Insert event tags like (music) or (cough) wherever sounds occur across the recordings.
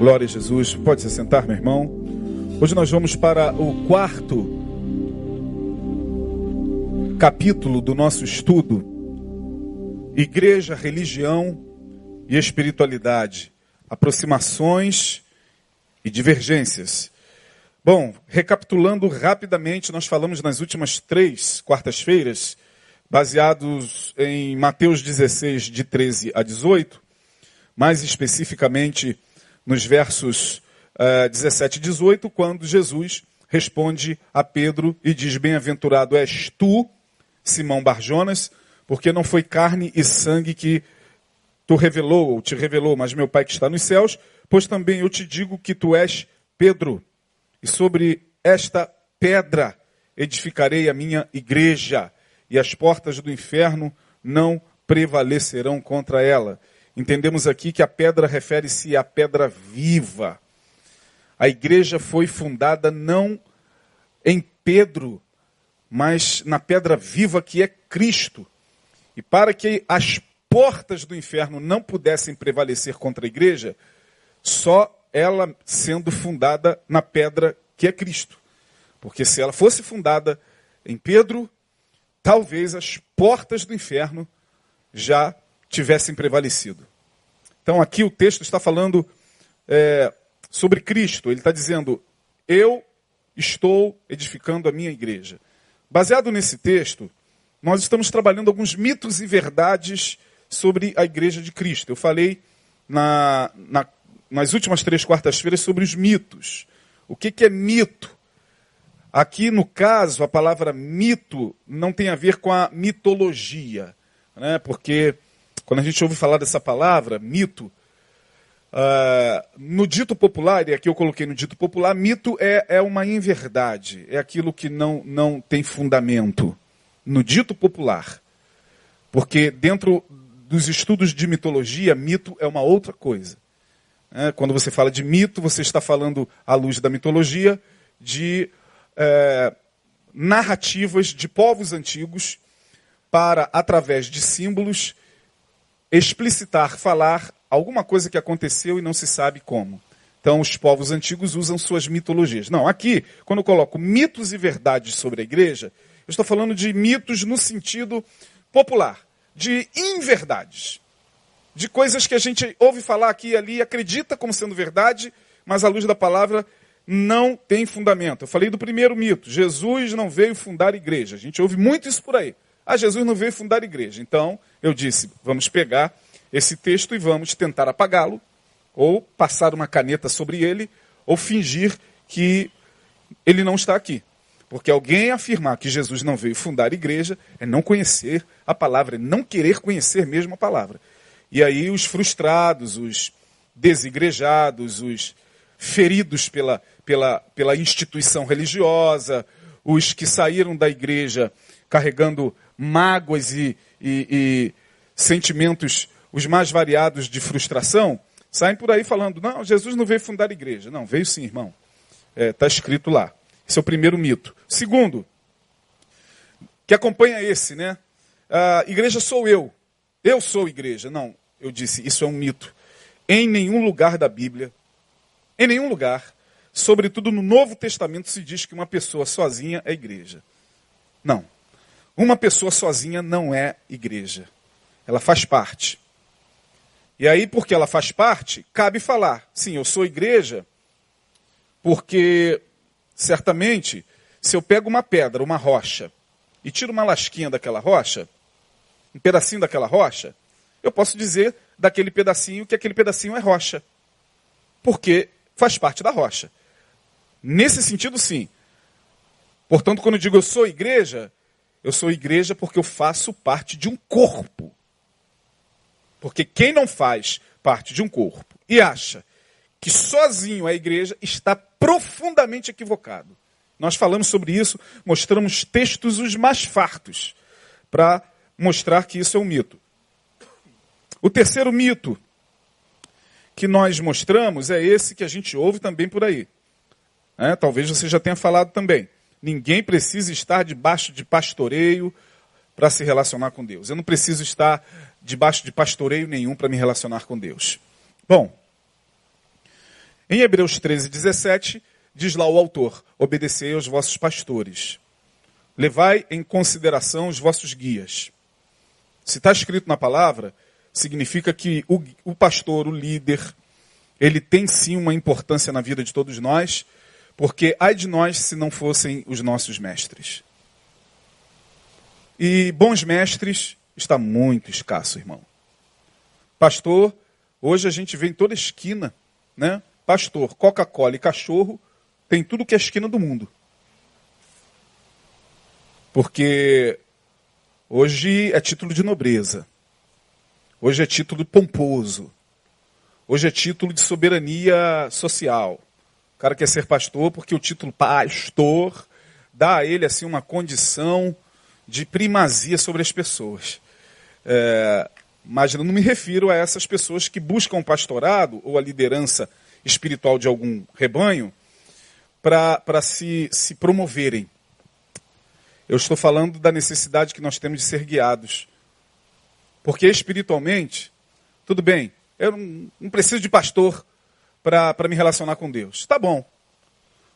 Glória a Jesus. Pode se sentar, meu irmão. Hoje nós vamos para o quarto capítulo do nosso estudo: Igreja, Religião e Espiritualidade. Aproximações e divergências. Bom, recapitulando rapidamente, nós falamos nas últimas três quartas-feiras, baseados em Mateus 16, de 13 a 18, mais especificamente nos versos uh, 17 e 18, quando Jesus responde a Pedro e diz: Bem-aventurado és tu, Simão Barjonas, porque não foi carne e sangue que tu revelou ou te revelou, mas meu Pai que está nos céus, pois também eu te digo que tu és Pedro, e sobre esta pedra edificarei a minha igreja, e as portas do inferno não prevalecerão contra ela. Entendemos aqui que a pedra refere-se à pedra viva. A igreja foi fundada não em Pedro, mas na pedra viva que é Cristo. E para que as portas do inferno não pudessem prevalecer contra a igreja, só ela sendo fundada na pedra que é Cristo. Porque se ela fosse fundada em Pedro, talvez as portas do inferno já tivessem prevalecido. Então aqui o texto está falando é, sobre Cristo. Ele está dizendo: Eu estou edificando a minha igreja. Baseado nesse texto, nós estamos trabalhando alguns mitos e verdades sobre a igreja de Cristo. Eu falei na, na, nas últimas três quartas-feiras sobre os mitos. O que, que é mito? Aqui, no caso, a palavra mito não tem a ver com a mitologia, né? porque quando a gente ouve falar dessa palavra, mito, uh, no dito popular, e aqui eu coloquei no dito popular, mito é, é uma inverdade, é aquilo que não, não tem fundamento. No dito popular. Porque dentro dos estudos de mitologia, mito é uma outra coisa. É, quando você fala de mito, você está falando, à luz da mitologia, de é, narrativas de povos antigos para, através de símbolos, explicitar, falar alguma coisa que aconteceu e não se sabe como. Então, os povos antigos usam suas mitologias. Não, aqui, quando eu coloco mitos e verdades sobre a igreja, eu estou falando de mitos no sentido popular, de inverdades, de coisas que a gente ouve falar aqui e ali, acredita como sendo verdade, mas à luz da palavra não tem fundamento. Eu falei do primeiro mito: Jesus não veio fundar igreja. A gente ouve muito isso por aí. Ah, Jesus não veio fundar igreja. Então, eu disse, vamos pegar esse texto e vamos tentar apagá-lo, ou passar uma caneta sobre ele, ou fingir que ele não está aqui. Porque alguém afirmar que Jesus não veio fundar igreja é não conhecer a palavra, é não querer conhecer mesmo a palavra. E aí os frustrados, os desigrejados, os feridos pela, pela, pela instituição religiosa, os que saíram da igreja carregando mágoas e, e, e sentimentos os mais variados de frustração, saem por aí falando: não, Jesus não veio fundar igreja. Não, veio sim, irmão. Está é, tá escrito lá. Esse é o primeiro mito. Segundo, que acompanha esse, né? A igreja sou eu. Eu sou igreja. Não, eu disse, isso é um mito. Em nenhum lugar da Bíblia, em nenhum lugar, sobretudo no Novo Testamento, se diz que uma pessoa sozinha é igreja. Não. Uma pessoa sozinha não é igreja. Ela faz parte. E aí, porque ela faz parte, cabe falar: sim, eu sou igreja, porque certamente, se eu pego uma pedra, uma rocha, e tiro uma lasquinha daquela rocha, um pedacinho daquela rocha, eu posso dizer daquele pedacinho que aquele pedacinho é rocha. Porque faz parte da rocha. Nesse sentido, sim. Portanto, quando eu digo eu sou igreja, eu sou igreja porque eu faço parte de um corpo. Porque quem não faz parte de um corpo e acha que sozinho é igreja está profundamente equivocado. Nós falamos sobre isso, mostramos textos os mais fartos para mostrar que isso é um mito. O terceiro mito que nós mostramos é esse que a gente ouve também por aí. É, talvez você já tenha falado também. Ninguém precisa estar debaixo de pastoreio para se relacionar com Deus. Eu não preciso estar debaixo de pastoreio nenhum para me relacionar com Deus. Bom, Em Hebreus 13, 17, diz lá o autor: Obedecei aos vossos pastores. Levai em consideração os vossos guias. Se está escrito na palavra, significa que o, o pastor, o líder, ele tem sim uma importância na vida de todos nós, porque ai de nós se não fossem os nossos mestres. E bons mestres está muito escasso, irmão. Pastor, hoje a gente vê em toda esquina, né? Pastor, Coca-Cola e cachorro tem tudo que é esquina do mundo. Porque hoje é título de nobreza. Hoje é título pomposo. Hoje é título de soberania social. O cara quer ser pastor porque o título pastor dá a ele assim uma condição de primazia sobre as pessoas. É, mas não me refiro a essas pessoas que buscam pastorado ou a liderança espiritual de algum rebanho para se, se promoverem. Eu estou falando da necessidade que nós temos de ser guiados. Porque espiritualmente, tudo bem, eu não, não preciso de pastor para me relacionar com Deus. Tá bom.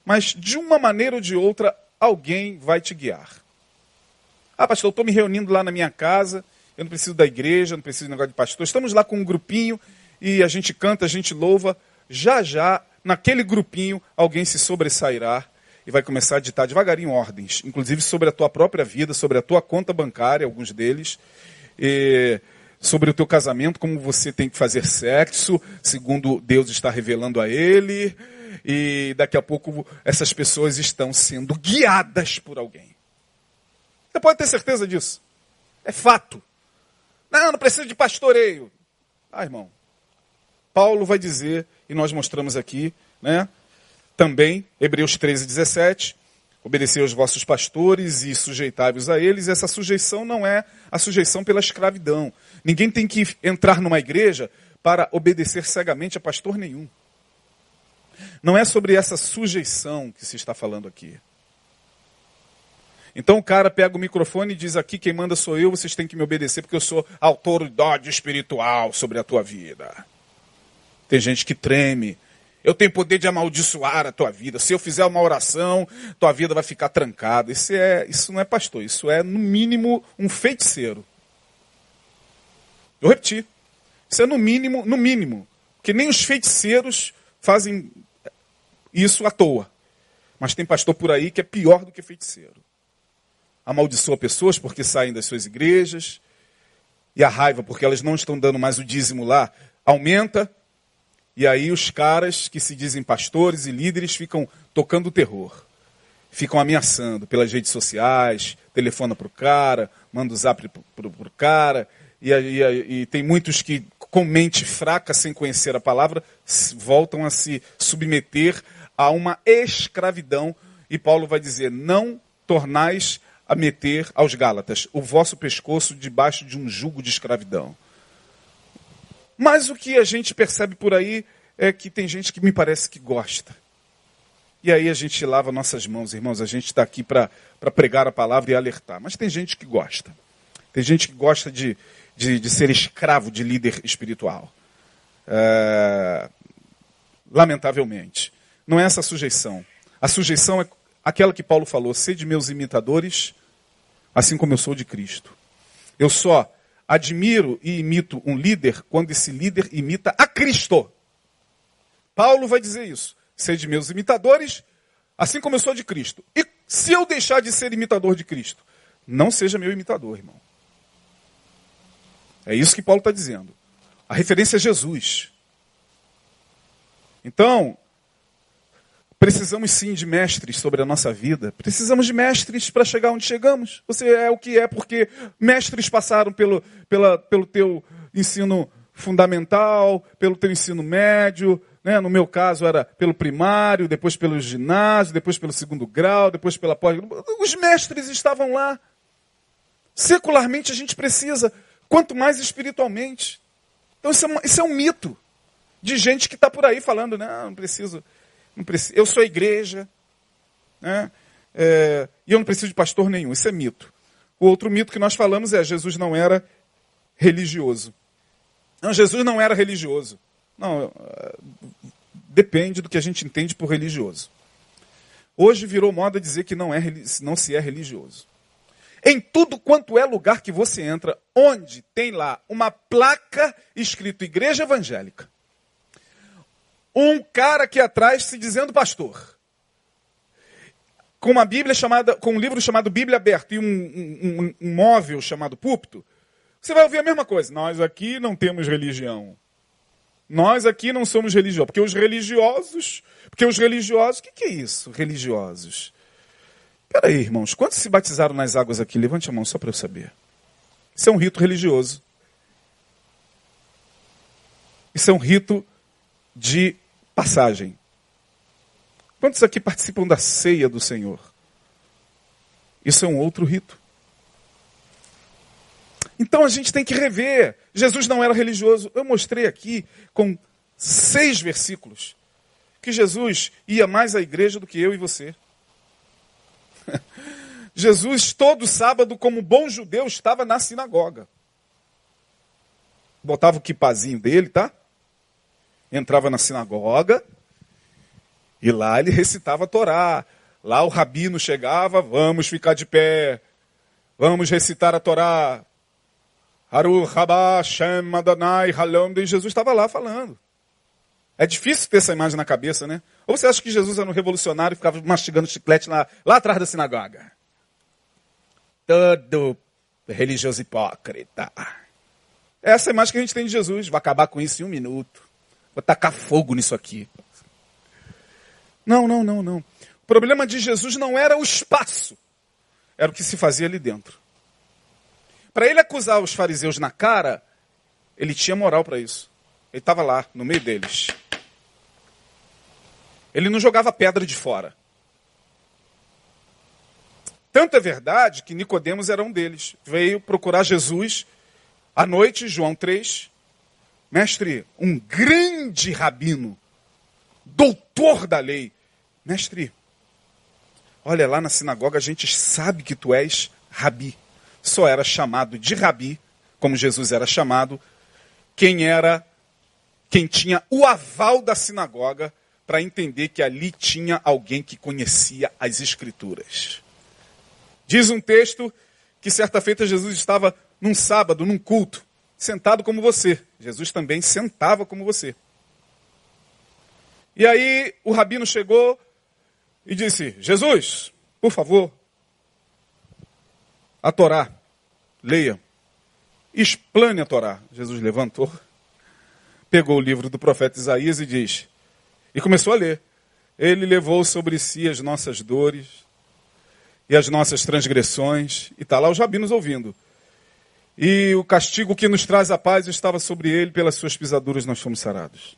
Mas de uma maneira ou de outra, alguém vai te guiar. Ah, pastor, eu estou me reunindo lá na minha casa, eu não preciso da igreja, não preciso de negócio de pastor. Estamos lá com um grupinho e a gente canta, a gente louva. Já já, naquele grupinho, alguém se sobressairá e vai começar a ditar devagarinho ordens, inclusive sobre a tua própria vida, sobre a tua conta bancária, alguns deles, sobre o teu casamento, como você tem que fazer sexo, segundo Deus está revelando a ele, e daqui a pouco essas pessoas estão sendo guiadas por alguém. Você pode ter certeza disso. É fato. Não, não precisa de pastoreio. Ah, irmão. Paulo vai dizer, e nós mostramos aqui, né? Também, Hebreus 13, 17, obedecer aos vossos pastores e sujeitai-vos a eles. Essa sujeição não é a sujeição pela escravidão. Ninguém tem que entrar numa igreja para obedecer cegamente a pastor nenhum. Não é sobre essa sujeição que se está falando aqui. Então o cara pega o microfone e diz aqui, quem manda sou eu, vocês têm que me obedecer porque eu sou autoridade espiritual sobre a tua vida. Tem gente que treme. Eu tenho poder de amaldiçoar a tua vida. Se eu fizer uma oração, tua vida vai ficar trancada. Isso, é, isso não é pastor, isso é, no mínimo, um feiticeiro. Eu repeti. Isso é no mínimo, no mínimo. Porque nem os feiticeiros fazem isso à toa. Mas tem pastor por aí que é pior do que feiticeiro amaldiçoa pessoas porque saem das suas igrejas, e a raiva porque elas não estão dando mais o dízimo lá aumenta, e aí os caras que se dizem pastores e líderes ficam tocando o terror, ficam ameaçando pelas redes sociais, telefona para o cara, manda o zap para o cara, e, e, e tem muitos que com mente fraca, sem conhecer a palavra, voltam a se submeter a uma escravidão. E Paulo vai dizer: não tornais a meter aos Gálatas o vosso pescoço debaixo de um jugo de escravidão. Mas o que a gente percebe por aí é que tem gente que me parece que gosta. E aí a gente lava nossas mãos, irmãos. A gente está aqui para pregar a palavra e alertar. Mas tem gente que gosta. Tem gente que gosta de, de, de ser escravo de líder espiritual. É... Lamentavelmente. Não é essa a sujeição. A sujeição é aquela que Paulo falou: sede meus imitadores, assim como eu sou de Cristo. Eu só admiro e imito um líder quando esse líder imita a Cristo. Paulo vai dizer isso. Sede meus imitadores, assim como eu sou de Cristo. E se eu deixar de ser imitador de Cristo, não seja meu imitador, irmão. É isso que Paulo está dizendo. A referência é Jesus. Então, Precisamos sim de mestres sobre a nossa vida. Precisamos de mestres para chegar onde chegamos. Você é o que é porque mestres passaram pelo, pela, pelo teu ensino fundamental, pelo teu ensino médio. Né? No meu caso era pelo primário, depois pelo ginásio, depois pelo segundo grau, depois pela pós. Os mestres estavam lá. Secularmente a gente precisa, quanto mais espiritualmente. Então isso é, isso é um mito de gente que está por aí falando, não, não preciso Preciso, eu sou igreja, né? É, e eu não preciso de pastor nenhum. Isso é mito. O outro mito que nós falamos é Jesus não era religioso. Não, Jesus não era religioso. Não, Depende do que a gente entende por religioso. Hoje virou moda dizer que não, é, não se é religioso. Em tudo quanto é lugar que você entra, onde tem lá uma placa escrito Igreja Evangélica, um cara aqui atrás se dizendo pastor, com uma Bíblia chamada, com um livro chamado Bíblia Aberta e um, um, um móvel chamado púlpito, você vai ouvir a mesma coisa. Nós aqui não temos religião. Nós aqui não somos religiosos. Porque os religiosos. Porque os religiosos. O que, que é isso, religiosos? Peraí, irmãos. Quantos se batizaram nas águas aqui? Levante a mão só para eu saber. Isso é um rito religioso. Isso é um rito de passagem. Quantos aqui participam da ceia do Senhor? Isso é um outro rito. Então a gente tem que rever. Jesus não era religioso. Eu mostrei aqui com seis versículos que Jesus ia mais à igreja do que eu e você. Jesus, todo sábado, como bom judeu, estava na sinagoga. Botava o quipazinho dele, tá? Entrava na sinagoga e lá ele recitava a Torá. Lá o rabino chegava, vamos ficar de pé, vamos recitar a Torá. Haru Rabá, Shem, Adonai, Halom, e Jesus estava lá falando. É difícil ter essa imagem na cabeça, né? Ou você acha que Jesus era um revolucionário e ficava mastigando chiclete lá, lá atrás da sinagoga? Todo religioso hipócrita. Essa é a imagem que a gente tem de Jesus. Vai acabar com isso em um minuto. Vou tacar fogo nisso aqui. Não, não, não, não. O problema de Jesus não era o espaço. Era o que se fazia ali dentro. Para ele acusar os fariseus na cara, ele tinha moral para isso. Ele estava lá, no meio deles. Ele não jogava pedra de fora. Tanto é verdade que Nicodemos era um deles. Veio procurar Jesus à noite, João 3. Mestre, um grande rabino, doutor da lei. Mestre, olha lá na sinagoga a gente sabe que tu és rabi só era chamado de rabi, como Jesus era chamado, quem era, quem tinha o aval da sinagoga para entender que ali tinha alguém que conhecia as escrituras. Diz um texto que certa feita Jesus estava num sábado, num culto, sentado como você. Jesus também sentava como você. E aí o rabino chegou e disse: Jesus, por favor, a Torá. Leia. Explane a Torá. Jesus levantou, pegou o livro do profeta Isaías e diz, e começou a ler. Ele levou sobre si as nossas dores e as nossas transgressões, e está lá os rabinos ouvindo. E o castigo que nos traz a paz estava sobre ele, pelas suas pisaduras nós fomos sarados.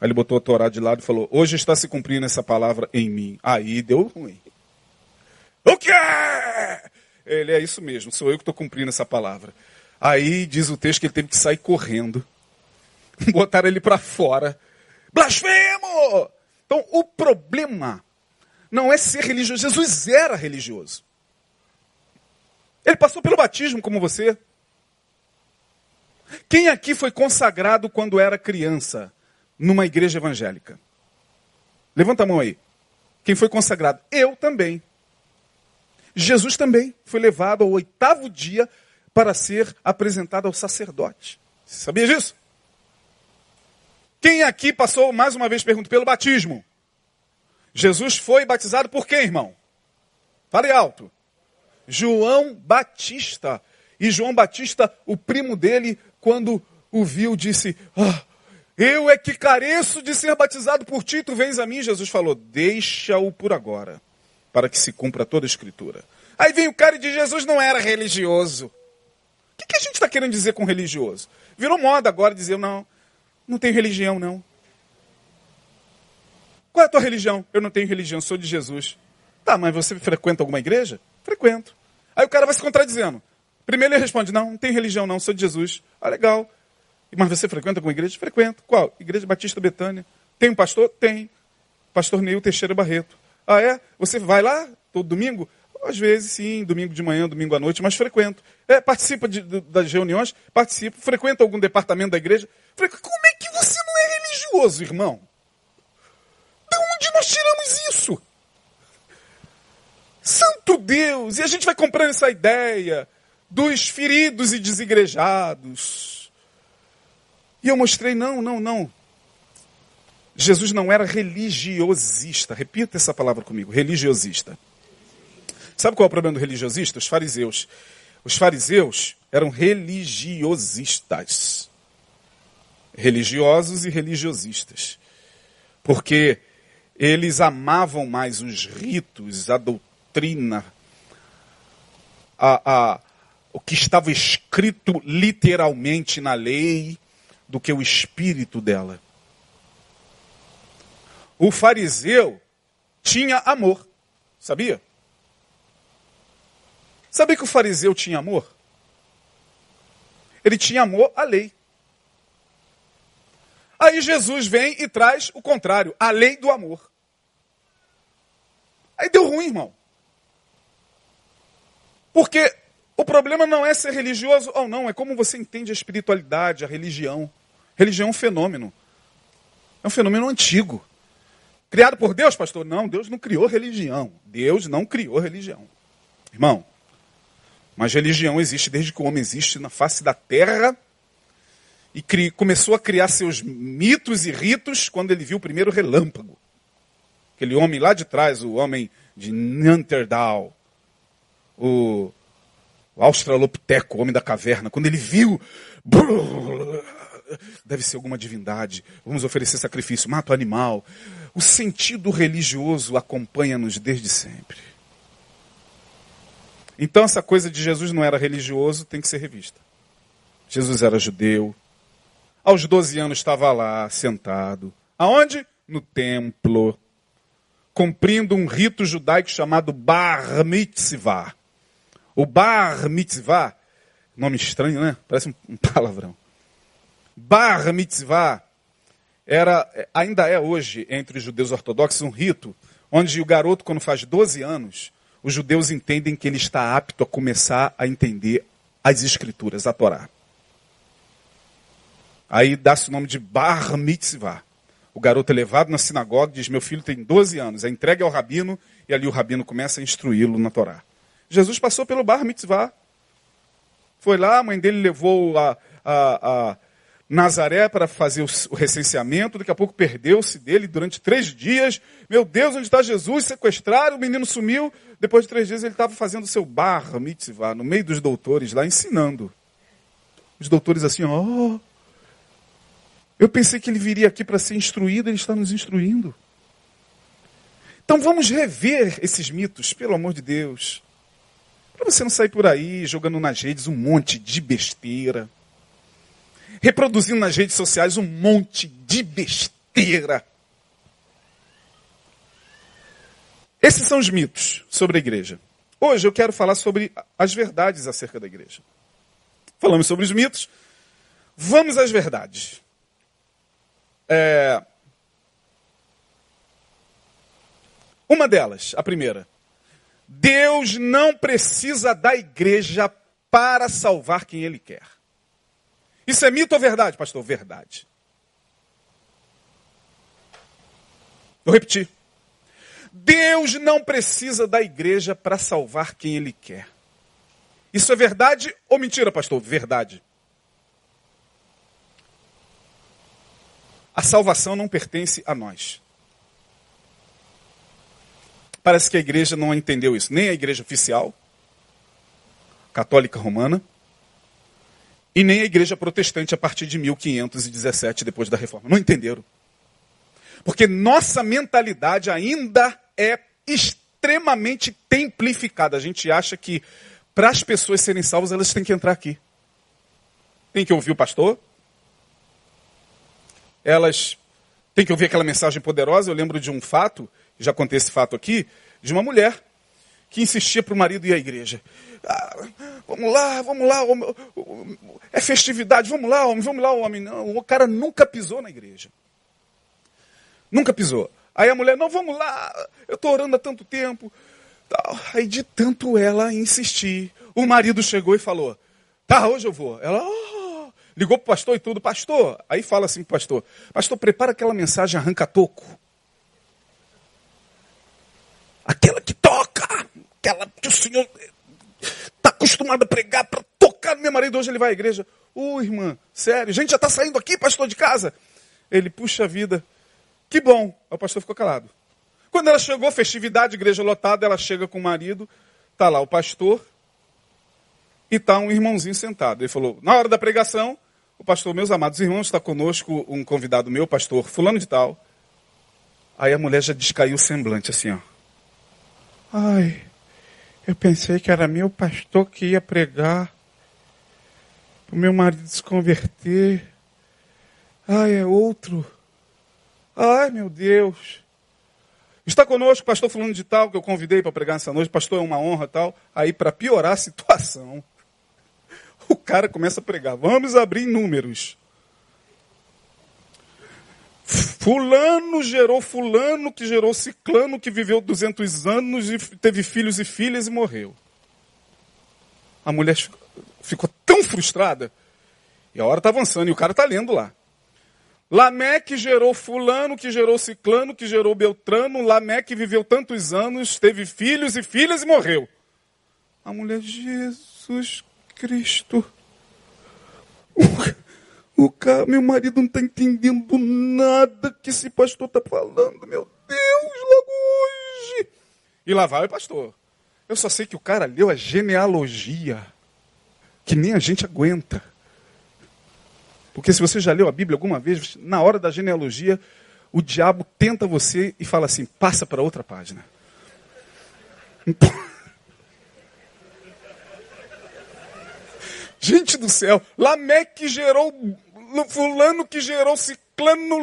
Aí ele botou a Torá de lado e falou: Hoje está se cumprindo essa palavra em mim. Aí deu ruim. O quê? Ele é isso mesmo, sou eu que estou cumprindo essa palavra. Aí diz o texto que ele teve que sair correndo. (laughs) Botaram ele para fora. Blasfemo! Então o problema não é ser religioso. Jesus era religioso. Ele passou pelo batismo como você. Quem aqui foi consagrado quando era criança numa igreja evangélica? Levanta a mão aí. Quem foi consagrado? Eu também. Jesus também foi levado ao oitavo dia para ser apresentado ao sacerdote. Você sabia disso? Quem aqui passou, mais uma vez pergunto, pelo batismo? Jesus foi batizado por quem, irmão? Fale alto. João Batista. E João Batista, o primo dele, quando o viu, disse: ah, Eu é que careço de ser batizado por ti, tu vens a mim. Jesus falou: Deixa-o por agora para que se cumpra toda a escritura. Aí vem o cara e diz: Jesus não era religioso. O que, que a gente está querendo dizer com religioso? Virou moda agora dizer: não, não tenho religião, não. Qual é a tua religião? Eu não tenho religião, sou de Jesus. Tá, mas você frequenta alguma igreja? Frequento. Aí o cara vai se contradizendo. Primeiro ele responde: Não, não tenho religião, não, sou de Jesus. Ah, legal. Mas você frequenta alguma igreja? Frequento. Qual? Igreja Batista Betânia. Tem um pastor? Tem. Pastor Neil Teixeira Barreto. Ah, é? Você vai lá todo domingo? Às vezes, sim, domingo de manhã, domingo à noite, mas frequento. É, participa de, de, das reuniões? Participo. Frequenta algum departamento da igreja? Como é que você não é religioso, irmão? Nós tiramos isso. Santo Deus! E a gente vai comprando essa ideia dos feridos e desigrejados. E eu mostrei, não, não, não. Jesus não era religiosista. Repita essa palavra comigo, religiosista. Sabe qual é o problema do religiosista? Os fariseus. Os fariseus eram religiosistas. Religiosos e religiosistas. Porque eles amavam mais os ritos, a doutrina, a, a, o que estava escrito literalmente na lei, do que o espírito dela. O fariseu tinha amor, sabia? Sabia que o fariseu tinha amor? Ele tinha amor à lei. Aí Jesus vem e traz o contrário, a lei do amor. Aí deu ruim, irmão. Porque o problema não é ser religioso ou não, é como você entende a espiritualidade, a religião. Religião é um fenômeno. É um fenômeno antigo. Criado por Deus, pastor? Não, Deus não criou religião. Deus não criou religião. Irmão, mas religião existe desde que o homem existe na face da terra e começou a criar seus mitos e ritos quando ele viu o primeiro relâmpago. Aquele homem lá de trás, o homem de Neanderthal, o, o Australopiteco, o homem da caverna, quando ele viu, deve ser alguma divindade, vamos oferecer sacrifício, mata o animal. O sentido religioso acompanha-nos desde sempre. Então essa coisa de Jesus não era religioso tem que ser revista. Jesus era judeu. Aos 12 anos estava lá, sentado. Aonde? No templo. Cumprindo um rito judaico chamado Bar Mitzvah. O Bar Mitzvah, nome estranho, né? Parece um palavrão. Bar Mitzvah era, ainda é hoje, entre os judeus ortodoxos, um rito onde o garoto, quando faz 12 anos, os judeus entendem que ele está apto a começar a entender as escrituras, a Torá. Aí dá-se o nome de Bar Mitzvah. O garoto é levado na sinagoga diz: Meu filho tem 12 anos. É entregue ao rabino e ali o rabino começa a instruí-lo na Torá. Jesus passou pelo Bar Mitzvah. Foi lá, a mãe dele levou a, a, a Nazaré para fazer o recenseamento, daqui a pouco perdeu-se dele durante três dias. Meu Deus, onde está Jesus? Sequestraram, o menino sumiu. Depois de três dias ele estava fazendo o seu bar mitzvah, no meio dos doutores lá, ensinando. Os doutores assim, ó. Oh, eu pensei que ele viria aqui para ser instruído, ele está nos instruindo. Então vamos rever esses mitos, pelo amor de Deus. Para você não sair por aí jogando nas redes um monte de besteira reproduzindo nas redes sociais um monte de besteira. Esses são os mitos sobre a igreja. Hoje eu quero falar sobre as verdades acerca da igreja. Falamos sobre os mitos, vamos às verdades. É... Uma delas, a primeira. Deus não precisa da igreja para salvar quem ele quer. Isso é mito ou verdade, pastor? Verdade. Vou repetir. Deus não precisa da igreja para salvar quem Ele quer. Isso é verdade ou mentira, pastor? Verdade. A salvação não pertence a nós. Parece que a igreja não entendeu isso, nem a igreja oficial, católica romana, e nem a igreja protestante a partir de 1517, depois da reforma. Não entenderam. Porque nossa mentalidade ainda é extremamente templificada. A gente acha que para as pessoas serem salvas, elas têm que entrar aqui. Tem que ouvir o pastor. Elas têm que ouvir aquela mensagem poderosa. Eu lembro de um fato, já contei esse fato aqui, de uma mulher que insistia para o marido ir à igreja. Ah, vamos lá, vamos lá, homem, é festividade, vamos lá, homem, vamos lá, homem. Não, o cara nunca pisou na igreja. Nunca pisou. Aí a mulher, não, vamos lá, eu estou orando há tanto tempo. Aí de tanto ela insistir, o marido chegou e falou, tá, hoje eu vou. Ela, oh, ligou para o pastor e tudo, pastor. Aí fala assim para o pastor, pastor, prepara aquela mensagem arranca-toco. Aquela que toca, aquela que o Senhor está acostumado a pregar para tocar no meu marido. Hoje ele vai à igreja. Ô uh, irmã, sério, gente já está saindo aqui, pastor de casa. Ele, puxa vida, que bom. O pastor ficou calado. Quando ela chegou, festividade, igreja lotada, ela chega com o marido, tá lá o pastor e tá um irmãozinho sentado. Ele falou, na hora da pregação, o pastor, meus amados irmãos, está conosco um convidado meu, pastor fulano de tal. Aí a mulher já descaiu o semblante, assim, ó. Ai, eu pensei que era meu pastor que ia pregar. O meu marido se converter. Ai, é outro. Ai, meu Deus. Está conosco o pastor fulano de tal, que eu convidei para pregar nessa noite. Pastor, é uma honra tal. Aí, para piorar a situação, (laughs) o cara começa a pregar. Vamos abrir números. Fulano gerou fulano, que gerou ciclano, que viveu 200 anos e teve filhos e filhas e morreu. A mulher ficou tão frustrada. E a hora está avançando e o cara está lendo lá. Lameque gerou fulano, que gerou ciclano, que gerou beltrano. Lameque viveu tantos anos, teve filhos e filhas e morreu. A mulher, Jesus Cristo. O cara, meu marido não está entendendo nada que esse pastor está falando. Meu Deus, logo hoje. E lá vai o pastor. Eu só sei que o cara leu a genealogia, que nem a gente aguenta. Porque se você já leu a Bíblia alguma vez, na hora da genealogia, o diabo tenta você e fala assim: passa para outra página. (laughs) Gente do céu, Lameque gerou fulano que gerou ciclano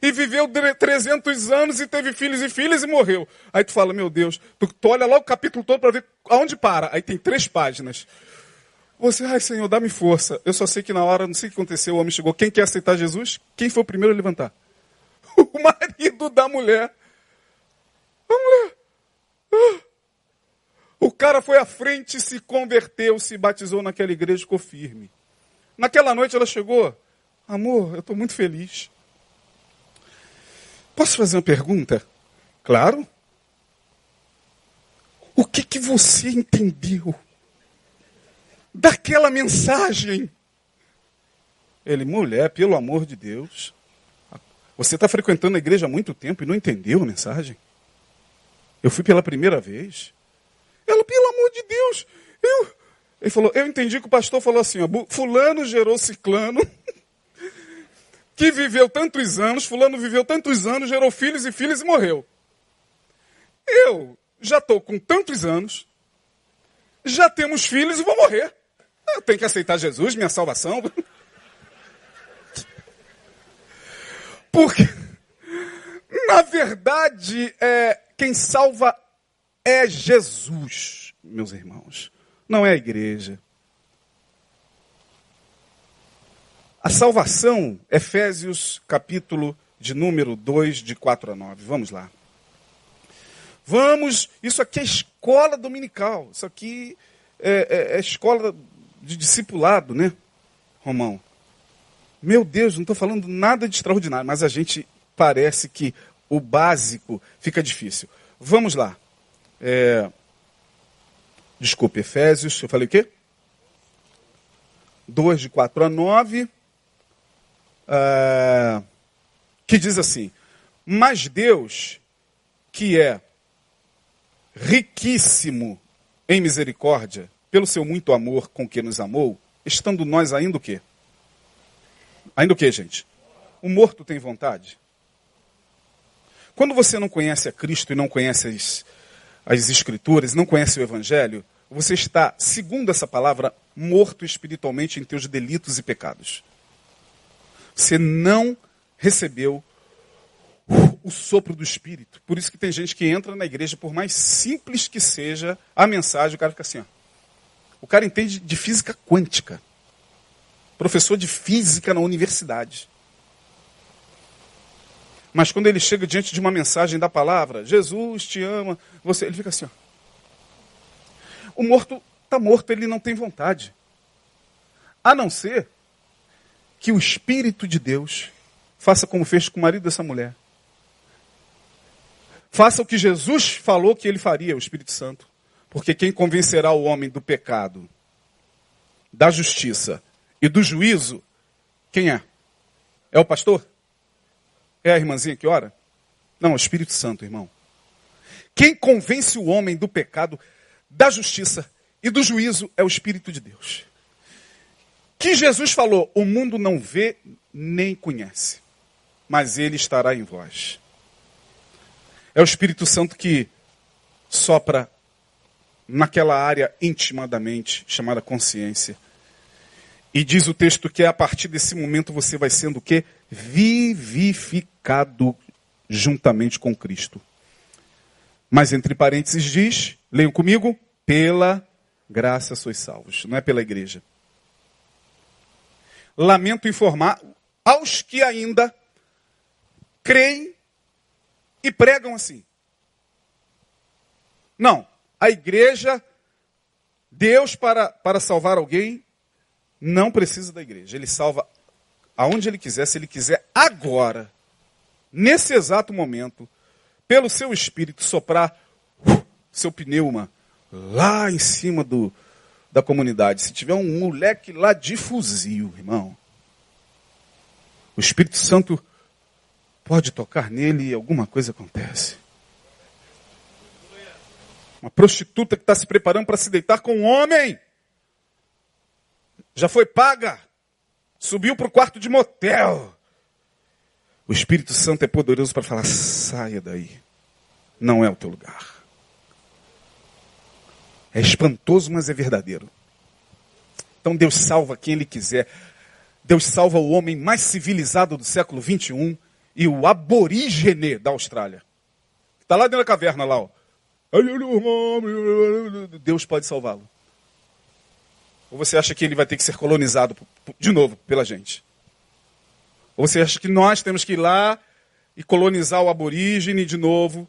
e viveu 300 anos e teve filhos e filhas e morreu. Aí tu fala, meu Deus, tu, tu olha lá o capítulo todo para ver aonde para. Aí tem três páginas. Você, ai Senhor, dá-me força. Eu só sei que na hora, não sei o que aconteceu, o homem chegou. Quem quer aceitar Jesus? Quem foi o primeiro a levantar? (laughs) O marido da mulher. A mulher. Ah. O cara foi à frente, se converteu, se batizou naquela igreja, ficou firme. Naquela noite ela chegou. Amor, eu estou muito feliz. Posso fazer uma pergunta? Claro. O que, que você entendeu daquela mensagem? Ele, mulher, pelo amor de Deus, você está frequentando a igreja há muito tempo e não entendeu a mensagem? Eu fui pela primeira vez. Ela, pelo amor de Deus, eu. Ele falou, eu entendi que o pastor falou assim, ó, fulano gerou ciclano, (laughs) que viveu tantos anos, fulano viveu tantos anos, gerou filhos e filhas e morreu. Eu já estou com tantos anos, já temos filhos e vou morrer. Eu tenho que aceitar Jesus, minha salvação. (laughs) Porque, na verdade, é, quem salva é Jesus, meus irmãos. Não é a igreja. A salvação, Efésios capítulo de número 2, de 4 a 9. Vamos lá. Vamos, isso aqui é escola dominical. Isso aqui é, é, é escola de discipulado, né, Romão? Meu Deus, não estou falando nada de extraordinário, mas a gente parece que o básico fica difícil. Vamos lá. É, desculpe, Efésios, eu falei o quê? 2 de 4 a 9 uh, que diz assim: Mas Deus, que é riquíssimo em misericórdia, pelo seu muito amor com que nos amou, estando nós ainda o quê? Ainda o quê, gente? O morto tem vontade? Quando você não conhece a Cristo e não conhece as, as Escrituras, não conhece o Evangelho, você está, segundo essa palavra, morto espiritualmente em teus delitos e pecados. Você não recebeu o sopro do Espírito. Por isso que tem gente que entra na igreja, por mais simples que seja a mensagem, o cara fica assim. Ó. O cara entende de física quântica. Professor de física na universidade. Mas quando ele chega diante de uma mensagem da palavra, Jesus te ama, você, ele fica assim. Ó. O morto está morto, ele não tem vontade. A não ser que o Espírito de Deus faça como fez com o marido dessa mulher. Faça o que Jesus falou que ele faria, o Espírito Santo. Porque quem convencerá o homem do pecado, da justiça e do juízo, quem é? É o pastor? É a irmãzinha que ora? Não, é o Espírito Santo, irmão. Quem convence o homem do pecado, da justiça e do juízo é o Espírito de Deus. Que Jesus falou: o mundo não vê nem conhece, mas ele estará em vós. É o Espírito Santo que sopra naquela área intimadamente chamada consciência. E diz o texto que a partir desse momento você vai sendo o quê? Vivificado juntamente com Cristo. Mas entre parênteses diz, leiam comigo, pela graça sois salvos, não é pela igreja. Lamento informar aos que ainda creem e pregam assim. Não, a igreja, Deus para, para salvar alguém, não precisa da igreja. Ele salva aonde ele quiser, se ele quiser agora, nesse exato momento, pelo seu espírito soprar uh, seu pneuma lá em cima do, da comunidade. Se tiver um moleque lá de fuzil, irmão, o Espírito Santo pode tocar nele e alguma coisa acontece. Uma prostituta que está se preparando para se deitar com um homem. Já foi paga. Subiu para o quarto de motel. O Espírito Santo é poderoso para falar: saia daí. Não é o teu lugar. É espantoso, mas é verdadeiro. Então Deus salva quem Ele quiser. Deus salva o homem mais civilizado do século 21 e o aborígene da Austrália. Está lá dentro da caverna lá, ó. Deus pode salvá-lo. Ou você acha que ele vai ter que ser colonizado de novo pela gente? Ou você acha que nós temos que ir lá e colonizar o aborígene de novo,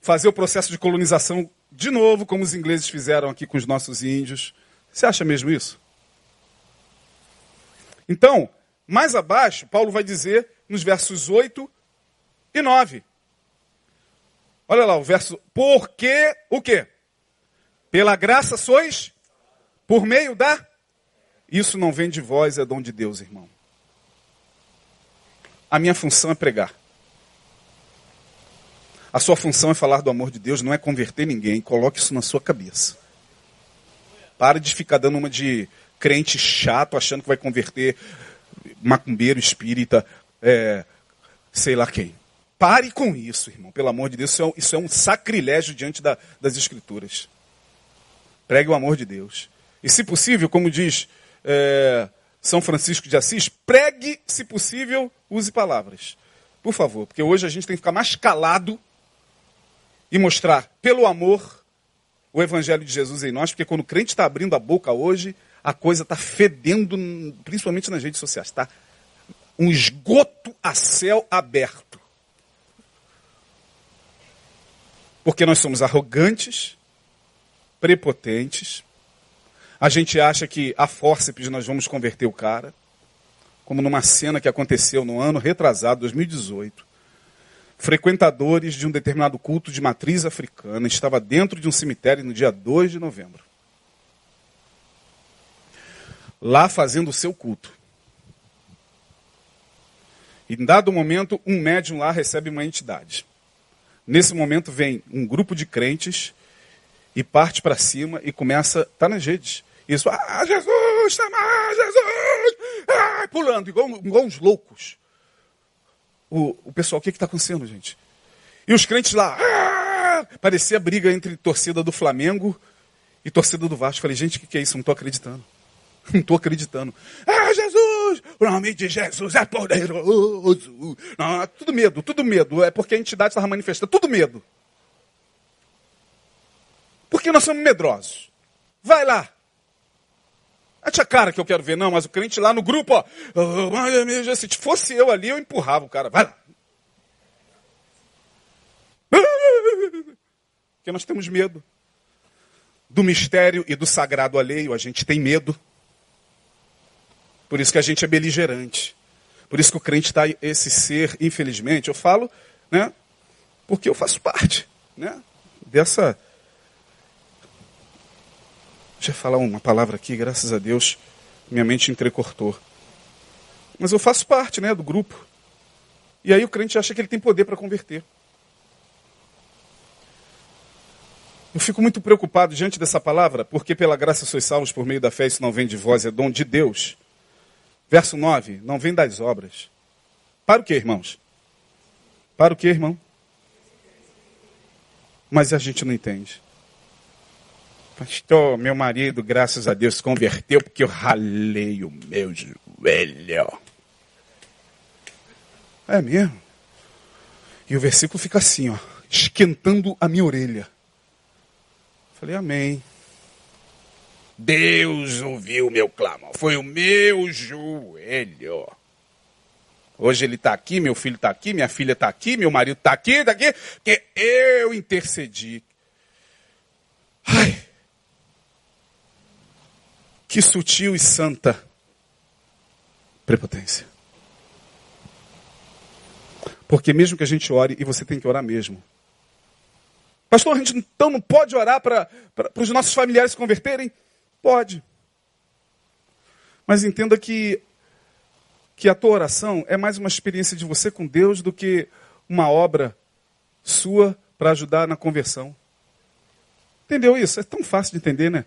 fazer o processo de colonização de novo, como os ingleses fizeram aqui com os nossos índios? Você acha mesmo isso? Então, mais abaixo, Paulo vai dizer nos versos 8 e 9. Olha lá o verso. Porque o quê? Pela graça sois por meio da. Isso não vem de vós, é dom de Deus, irmão. A minha função é pregar. A sua função é falar do amor de Deus, não é converter ninguém. Coloque isso na sua cabeça. Pare de ficar dando uma de crente chato, achando que vai converter macumbeiro, espírita, é, sei lá quem. Pare com isso, irmão. Pelo amor de Deus, isso é, isso é um sacrilégio diante da, das Escrituras. Pregue o amor de Deus. E, se possível, como diz é, São Francisco de Assis, pregue, se possível, use palavras. Por favor, porque hoje a gente tem que ficar mais calado e mostrar, pelo amor, o Evangelho de Jesus em nós, porque quando o crente está abrindo a boca hoje, a coisa está fedendo, principalmente nas redes sociais. Está um esgoto a céu aberto. Porque nós somos arrogantes, prepotentes. A gente acha que a fórceps nós vamos converter o cara. Como numa cena que aconteceu no ano retrasado, 2018. Frequentadores de um determinado culto de matriz africana estava dentro de um cemitério no dia 2 de novembro. Lá fazendo o seu culto. Em dado momento, um médium lá recebe uma entidade. Nesse momento vem um grupo de crentes e parte para cima e começa, tá nas redes. Isso, ah, Jesus, mais Jesus, ah, pulando, igual, igual uns loucos. O, o pessoal, o que está acontecendo, gente? E os crentes lá, ah, parecia briga entre torcida do Flamengo e torcida do Vasco. Falei, gente, o que, que é isso? Não estou acreditando. (laughs) Não estou acreditando. Ah, Jesus! O nome de Jesus é poderoso. Tudo medo, tudo medo. É porque a entidade estava manifestando. Tudo medo. Porque nós somos medrosos. Vai lá. A cara que eu quero ver. Não, mas o crente lá no grupo, ó. Oh, se fosse eu ali, eu empurrava o cara. Vai lá. (laughs) Porque nós temos medo. Do mistério e do sagrado alheio, a gente tem medo. Por isso que a gente é beligerante. Por isso que o crente está esse ser, infelizmente, eu falo, né? Porque eu faço parte né, dessa. Deixa eu falar uma palavra aqui, graças a Deus, minha mente entrecortou. Mas eu faço parte né, do grupo. E aí o crente acha que ele tem poder para converter. Eu fico muito preocupado diante dessa palavra, porque pela graça sois salvos por meio da fé, isso não vem de vós, é dom de Deus. Verso 9, não vem das obras. Para o que, irmãos? Para o que, irmão? Mas a gente não entende. Pastor, meu marido, graças a Deus, converteu porque eu ralei o meu joelho. É mesmo? E o versículo fica assim, ó, esquentando a minha orelha. Falei, amém. Deus ouviu o meu clamor. Foi o meu joelho. Hoje ele está aqui, meu filho está aqui, minha filha está aqui, meu marido está aqui, está aqui, porque eu intercedi. Ai, que sutil e santa prepotência. Porque mesmo que a gente ore, e você tem que orar mesmo. Pastor, a gente então não pode orar para os nossos familiares se converterem? Pode. Mas entenda que, que a tua oração é mais uma experiência de você com Deus do que uma obra sua para ajudar na conversão. Entendeu isso? É tão fácil de entender, né?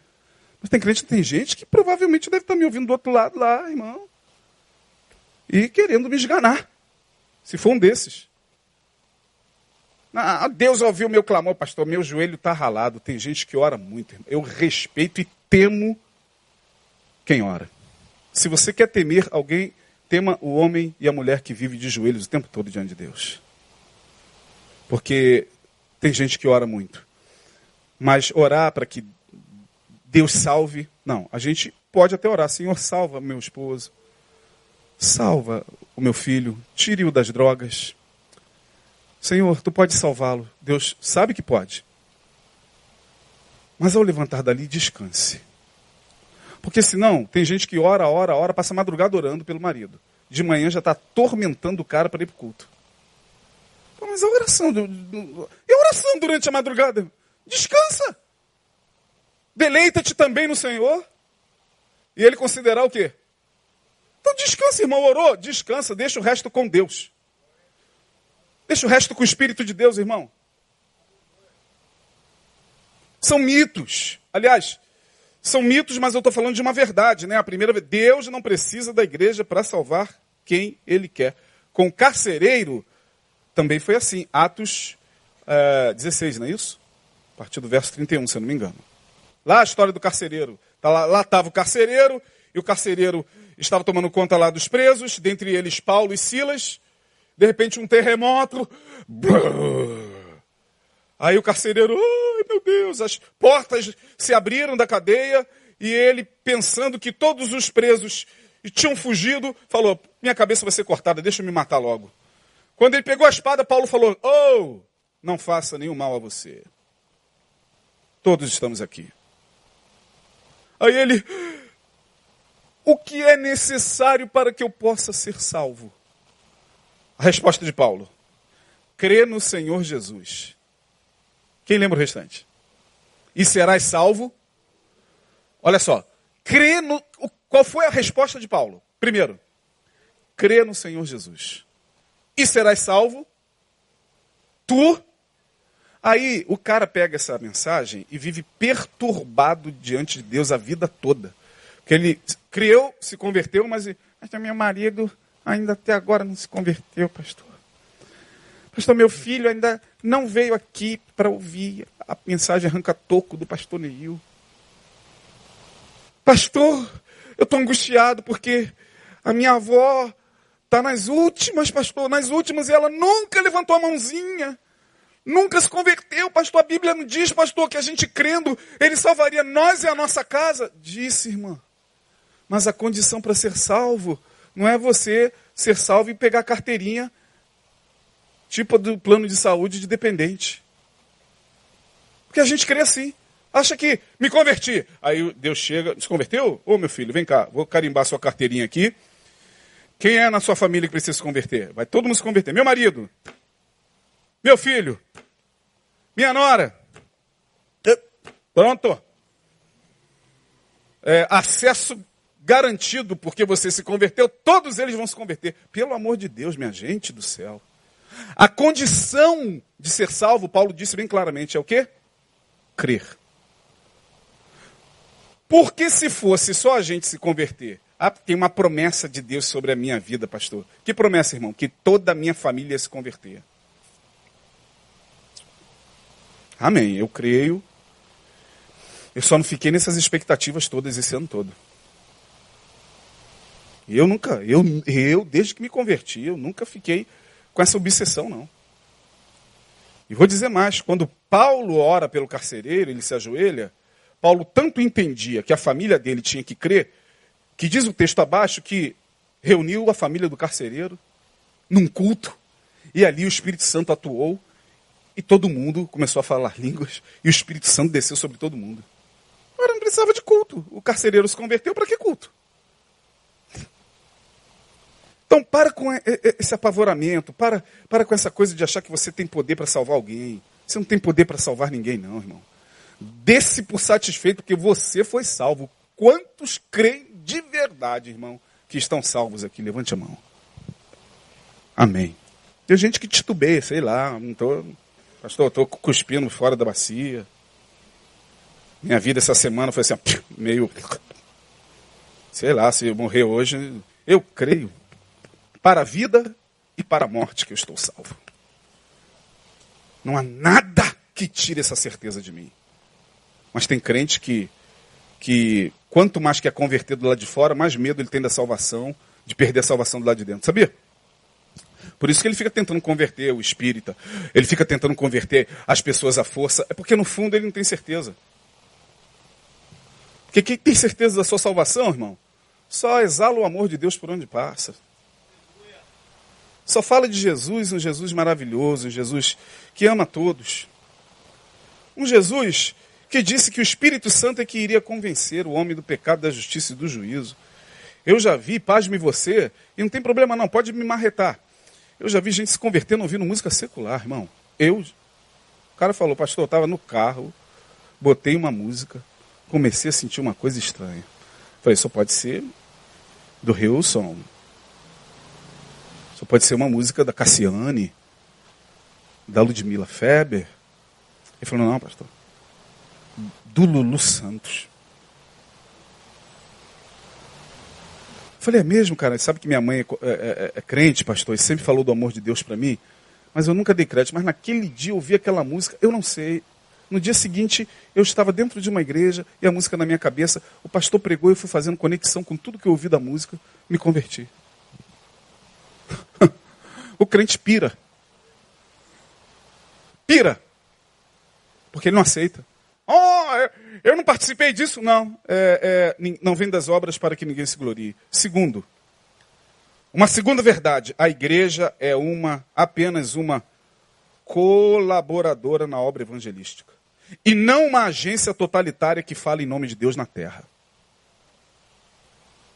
Mas tem crente, tem gente que provavelmente deve estar me ouvindo do outro lado lá, irmão. E querendo me esganar. Se for um desses. Ah, Deus ouviu meu clamor, pastor. Meu joelho está ralado. Tem gente que ora muito. Irmão. Eu respeito e temo quem ora. Se você quer temer alguém, tema o homem e a mulher que vive de joelhos o tempo todo diante de Deus. Porque tem gente que ora muito. Mas orar para que Deus salve, não. A gente pode até orar, Senhor, salva meu esposo. Salva o meu filho, tire-o das drogas. Senhor, tu pode salvá-lo. Deus sabe que pode. Mas ao levantar dali, descanse. Porque senão, tem gente que ora, ora, ora, passa madrugada orando pelo marido. De manhã já está atormentando o cara para ir para o culto. Mas a oração, a oração durante a madrugada? Descansa. Deleita-te também no Senhor. E ele considerar o quê? Então descansa, irmão. Orou? Descansa, deixa o resto com Deus. Deixa o resto com o Espírito de Deus, irmão. São mitos. Aliás, são mitos, mas eu estou falando de uma verdade, né? A primeira Deus não precisa da igreja para salvar quem ele quer. Com o carcereiro, também foi assim. Atos é, eh, 16, não é isso? A partir do verso 31, se eu não me engano. Lá a história do carcereiro. Tá lá estava o carcereiro, e o carcereiro estava tomando conta lá dos presos, dentre eles Paulo e Silas. De repente um terremoto. Aí o carcereiro, ai meu Deus, as portas se abriram da cadeia e ele, pensando que todos os presos tinham fugido, falou: Minha cabeça vai ser cortada, deixa eu me matar logo. Quando ele pegou a espada, Paulo falou: Oh, não faça nenhum mal a você. Todos estamos aqui. Aí ele, o que é necessário para que eu possa ser salvo? A resposta de Paulo: crê no Senhor Jesus quem lembra o restante? E serás salvo? Olha só. Crê no. Qual foi a resposta de Paulo? Primeiro, crê no Senhor Jesus. E serás salvo? Tu? Aí o cara pega essa mensagem e vive perturbado diante de Deus a vida toda. Porque ele criou, se converteu, mas, mas meu marido ainda até agora não se converteu, pastor. Pastor, meu filho ainda não veio aqui para ouvir a mensagem arranca-toco do pastor Neil. Pastor, eu estou angustiado porque a minha avó está nas últimas, pastor, nas últimas, e ela nunca levantou a mãozinha. Nunca se converteu, pastor. A Bíblia não diz, pastor, que a gente crendo, ele salvaria nós e a nossa casa. Disse, irmã. Mas a condição para ser salvo não é você ser salvo e pegar carteirinha tipo do plano de saúde de dependente. Porque a gente crê assim. Acha que me converti. Aí Deus chega, se converteu? Ô meu filho, vem cá, vou carimbar sua carteirinha aqui. Quem é na sua família que precisa se converter? Vai todo mundo se converter. Meu marido, meu filho, Minha nora. Pronto. É, acesso garantido, porque você se converteu, todos eles vão se converter. Pelo amor de Deus, minha gente do céu. A condição de ser salvo, Paulo disse bem claramente, é o quê? Crer. Porque se fosse só a gente se converter, ah, tem uma promessa de Deus sobre a minha vida, pastor. Que promessa, irmão? Que toda a minha família se converter. Amém. Eu creio. Eu só não fiquei nessas expectativas todas esse ano todo. Eu nunca, eu, eu desde que me converti, eu nunca fiquei com essa obsessão, não. E vou dizer mais, quando Paulo ora pelo carcereiro, ele se ajoelha, Paulo tanto entendia que a família dele tinha que crer, que diz o texto abaixo que reuniu a família do carcereiro num culto, e ali o Espírito Santo atuou, e todo mundo começou a falar línguas, e o Espírito Santo desceu sobre todo mundo. Agora não precisava de culto. O carcereiro se converteu, para que culto? Então, para com esse apavoramento, para, para com essa coisa de achar que você tem poder para salvar alguém. Você não tem poder para salvar ninguém, não, irmão. Desse por satisfeito que você foi salvo. Quantos creem de verdade, irmão, que estão salvos aqui? Levante a mão. Amém. Tem gente que titubeia, sei lá, não tô, pastor, estou cuspindo fora da bacia. Minha vida essa semana foi assim, meio, sei lá, se eu morrer hoje, eu creio para a vida e para a morte que eu estou salvo. Não há nada que tire essa certeza de mim. Mas tem crente que, que quanto mais quer converter do lado de fora, mais medo ele tem da salvação, de perder a salvação do lado de dentro. Sabia? Por isso que ele fica tentando converter o espírita, ele fica tentando converter as pessoas à força, é porque no fundo ele não tem certeza. Porque quem tem certeza da sua salvação, irmão, só exala o amor de Deus por onde passa. Só fala de Jesus, um Jesus maravilhoso, um Jesus que ama todos. Um Jesus que disse que o Espírito Santo é que iria convencer o homem do pecado, da justiça e do juízo. Eu já vi, pasme você, e não tem problema não, pode me marretar. Eu já vi gente se convertendo ouvindo música secular, irmão. Eu, o cara falou, pastor, eu estava no carro, botei uma música, comecei a sentir uma coisa estranha. Falei, só pode ser do Wilson, só pode ser uma música da Cassiane, da Ludmilla Feber. Ele falou, não, pastor. Do Lulu Santos. Falei, é mesmo, cara? Sabe que minha mãe é, é, é, é crente, pastor, e sempre falou do amor de Deus para mim, mas eu nunca dei crédito. Mas naquele dia eu ouvi aquela música, eu não sei. No dia seguinte, eu estava dentro de uma igreja e a música na minha cabeça, o pastor pregou e eu fui fazendo conexão com tudo que eu ouvi da música, me converti. (laughs) o crente pira. Pira. Porque ele não aceita. Oh, eu não participei disso. Não. É, é, não vem das obras para que ninguém se glorie. Segundo, uma segunda verdade. A igreja é uma, apenas uma colaboradora na obra evangelística. E não uma agência totalitária que fala em nome de Deus na terra.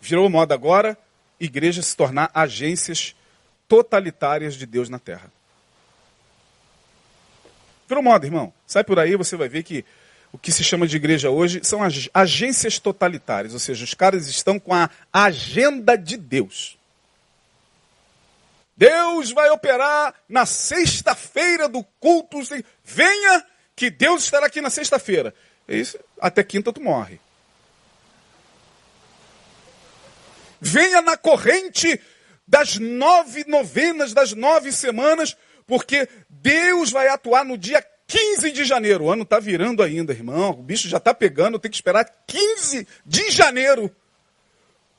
Virou moda agora igrejas se tornar agências totalitárias de Deus na terra. Pelo modo, irmão, sai por aí, você vai ver que o que se chama de igreja hoje são agências totalitárias, ou seja, os caras estão com a agenda de Deus. Deus vai operar na sexta-feira do culto. Venha que Deus estará aqui na sexta-feira. Isso, até quinta tu morre. Venha na corrente das nove novenas, das nove semanas, porque Deus vai atuar no dia 15 de janeiro. O ano está virando ainda, irmão. O bicho já está pegando, tem que esperar 15 de janeiro.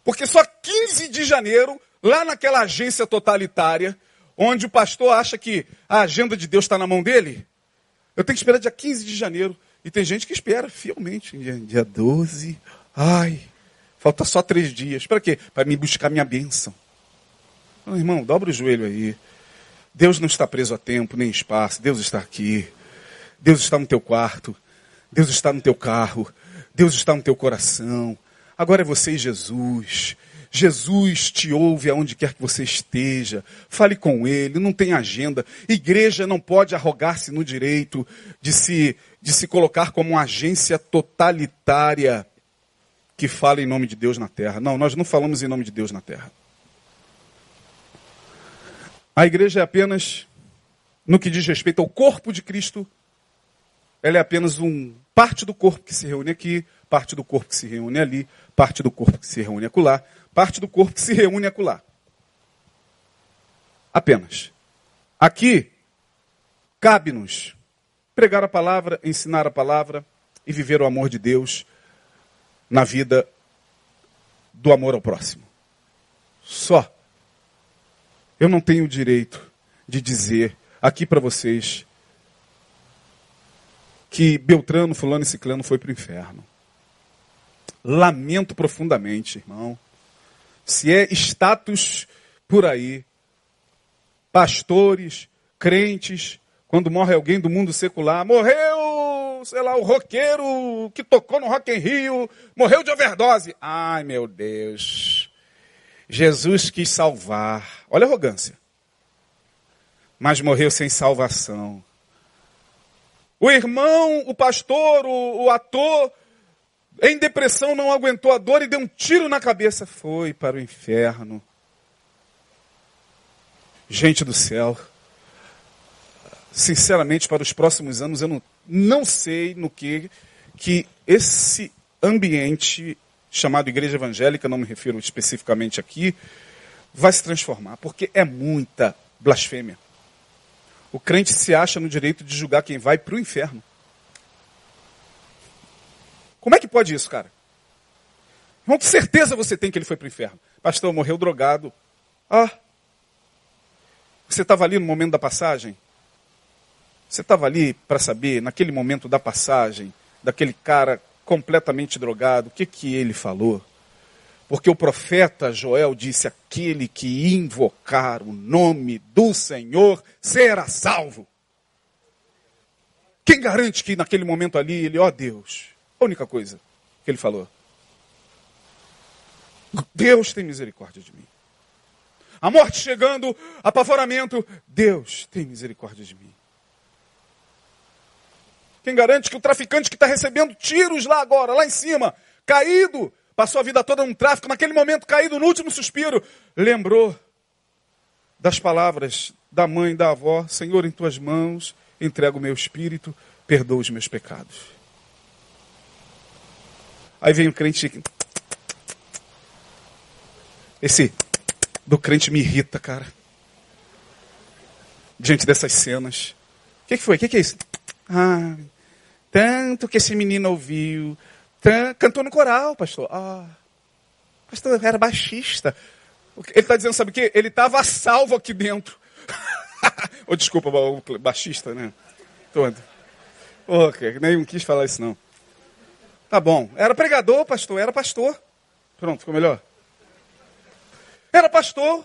Porque só 15 de janeiro, lá naquela agência totalitária, onde o pastor acha que a agenda de Deus está na mão dele, eu tenho que esperar dia 15 de janeiro. E tem gente que espera fielmente. Dia 12. Ai, falta só três dias. Para quê? Para me buscar minha bênção. Irmão, dobra o joelho aí. Deus não está preso a tempo nem espaço. Deus está aqui. Deus está no teu quarto. Deus está no teu carro. Deus está no teu coração. Agora é você e Jesus. Jesus te ouve aonde quer que você esteja. Fale com Ele, não tem agenda. Igreja não pode arrogar-se no direito de se, de se colocar como uma agência totalitária que fala em nome de Deus na terra. Não, nós não falamos em nome de Deus na terra. A igreja é apenas, no que diz respeito ao corpo de Cristo, ela é apenas um parte do corpo que se reúne aqui, parte do corpo que se reúne ali, parte do corpo que se reúne acolá, parte do corpo que se reúne acolá. Apenas. Aqui, cabe-nos pregar a palavra, ensinar a palavra e viver o amor de Deus na vida do amor ao próximo. Só. Eu não tenho o direito de dizer aqui para vocês que Beltrano, Fulano e Ciclano foi para o inferno. Lamento profundamente, irmão. Se é status por aí, pastores, crentes, quando morre alguém do mundo secular, morreu, sei lá, o roqueiro que tocou no Rock em Rio, morreu de overdose. Ai, meu Deus. Jesus quis salvar. Olha a arrogância. Mas morreu sem salvação. O irmão, o pastor, o, o ator, em depressão não aguentou a dor e deu um tiro na cabeça. Foi para o inferno. Gente do céu. Sinceramente, para os próximos anos, eu não, não sei no que, que esse ambiente chamado igreja evangélica, não me refiro especificamente aqui, vai se transformar, porque é muita blasfêmia. O crente se acha no direito de julgar quem vai para o inferno. Como é que pode isso, cara? Com certeza você tem que ele foi para o inferno. Pastor, morreu drogado. Ah, você estava ali no momento da passagem? Você estava ali para saber, naquele momento da passagem, daquele cara completamente drogado, o que, que ele falou? Porque o profeta Joel disse: aquele que invocar o nome do Senhor será salvo. Quem garante que naquele momento ali ele, ó oh Deus, a única coisa que ele falou: Deus tem misericórdia de mim. A morte chegando, apavoramento, Deus tem misericórdia de mim. Quem garante que o traficante que está recebendo tiros lá agora, lá em cima, caído, passou a vida toda num tráfico, naquele momento caído no último suspiro, lembrou das palavras da mãe, da avó: Senhor, em tuas mãos entrego o meu espírito, perdoa os meus pecados. Aí vem o crente. Esse do crente me irrita, cara. Diante dessas cenas. O que, foi? O que, que é isso? Ah, tanto que esse menino ouviu, Cantou no coral, pastor. Ah, pastor, era baixista. Ele está dizendo, sabe o quê? Ele estava salvo aqui dentro. (laughs) oh, desculpa, baixista, né? Todo. Oh, nem quis falar isso, não. Tá bom. Era pregador, pastor, era pastor. Pronto, ficou melhor? Era pastor.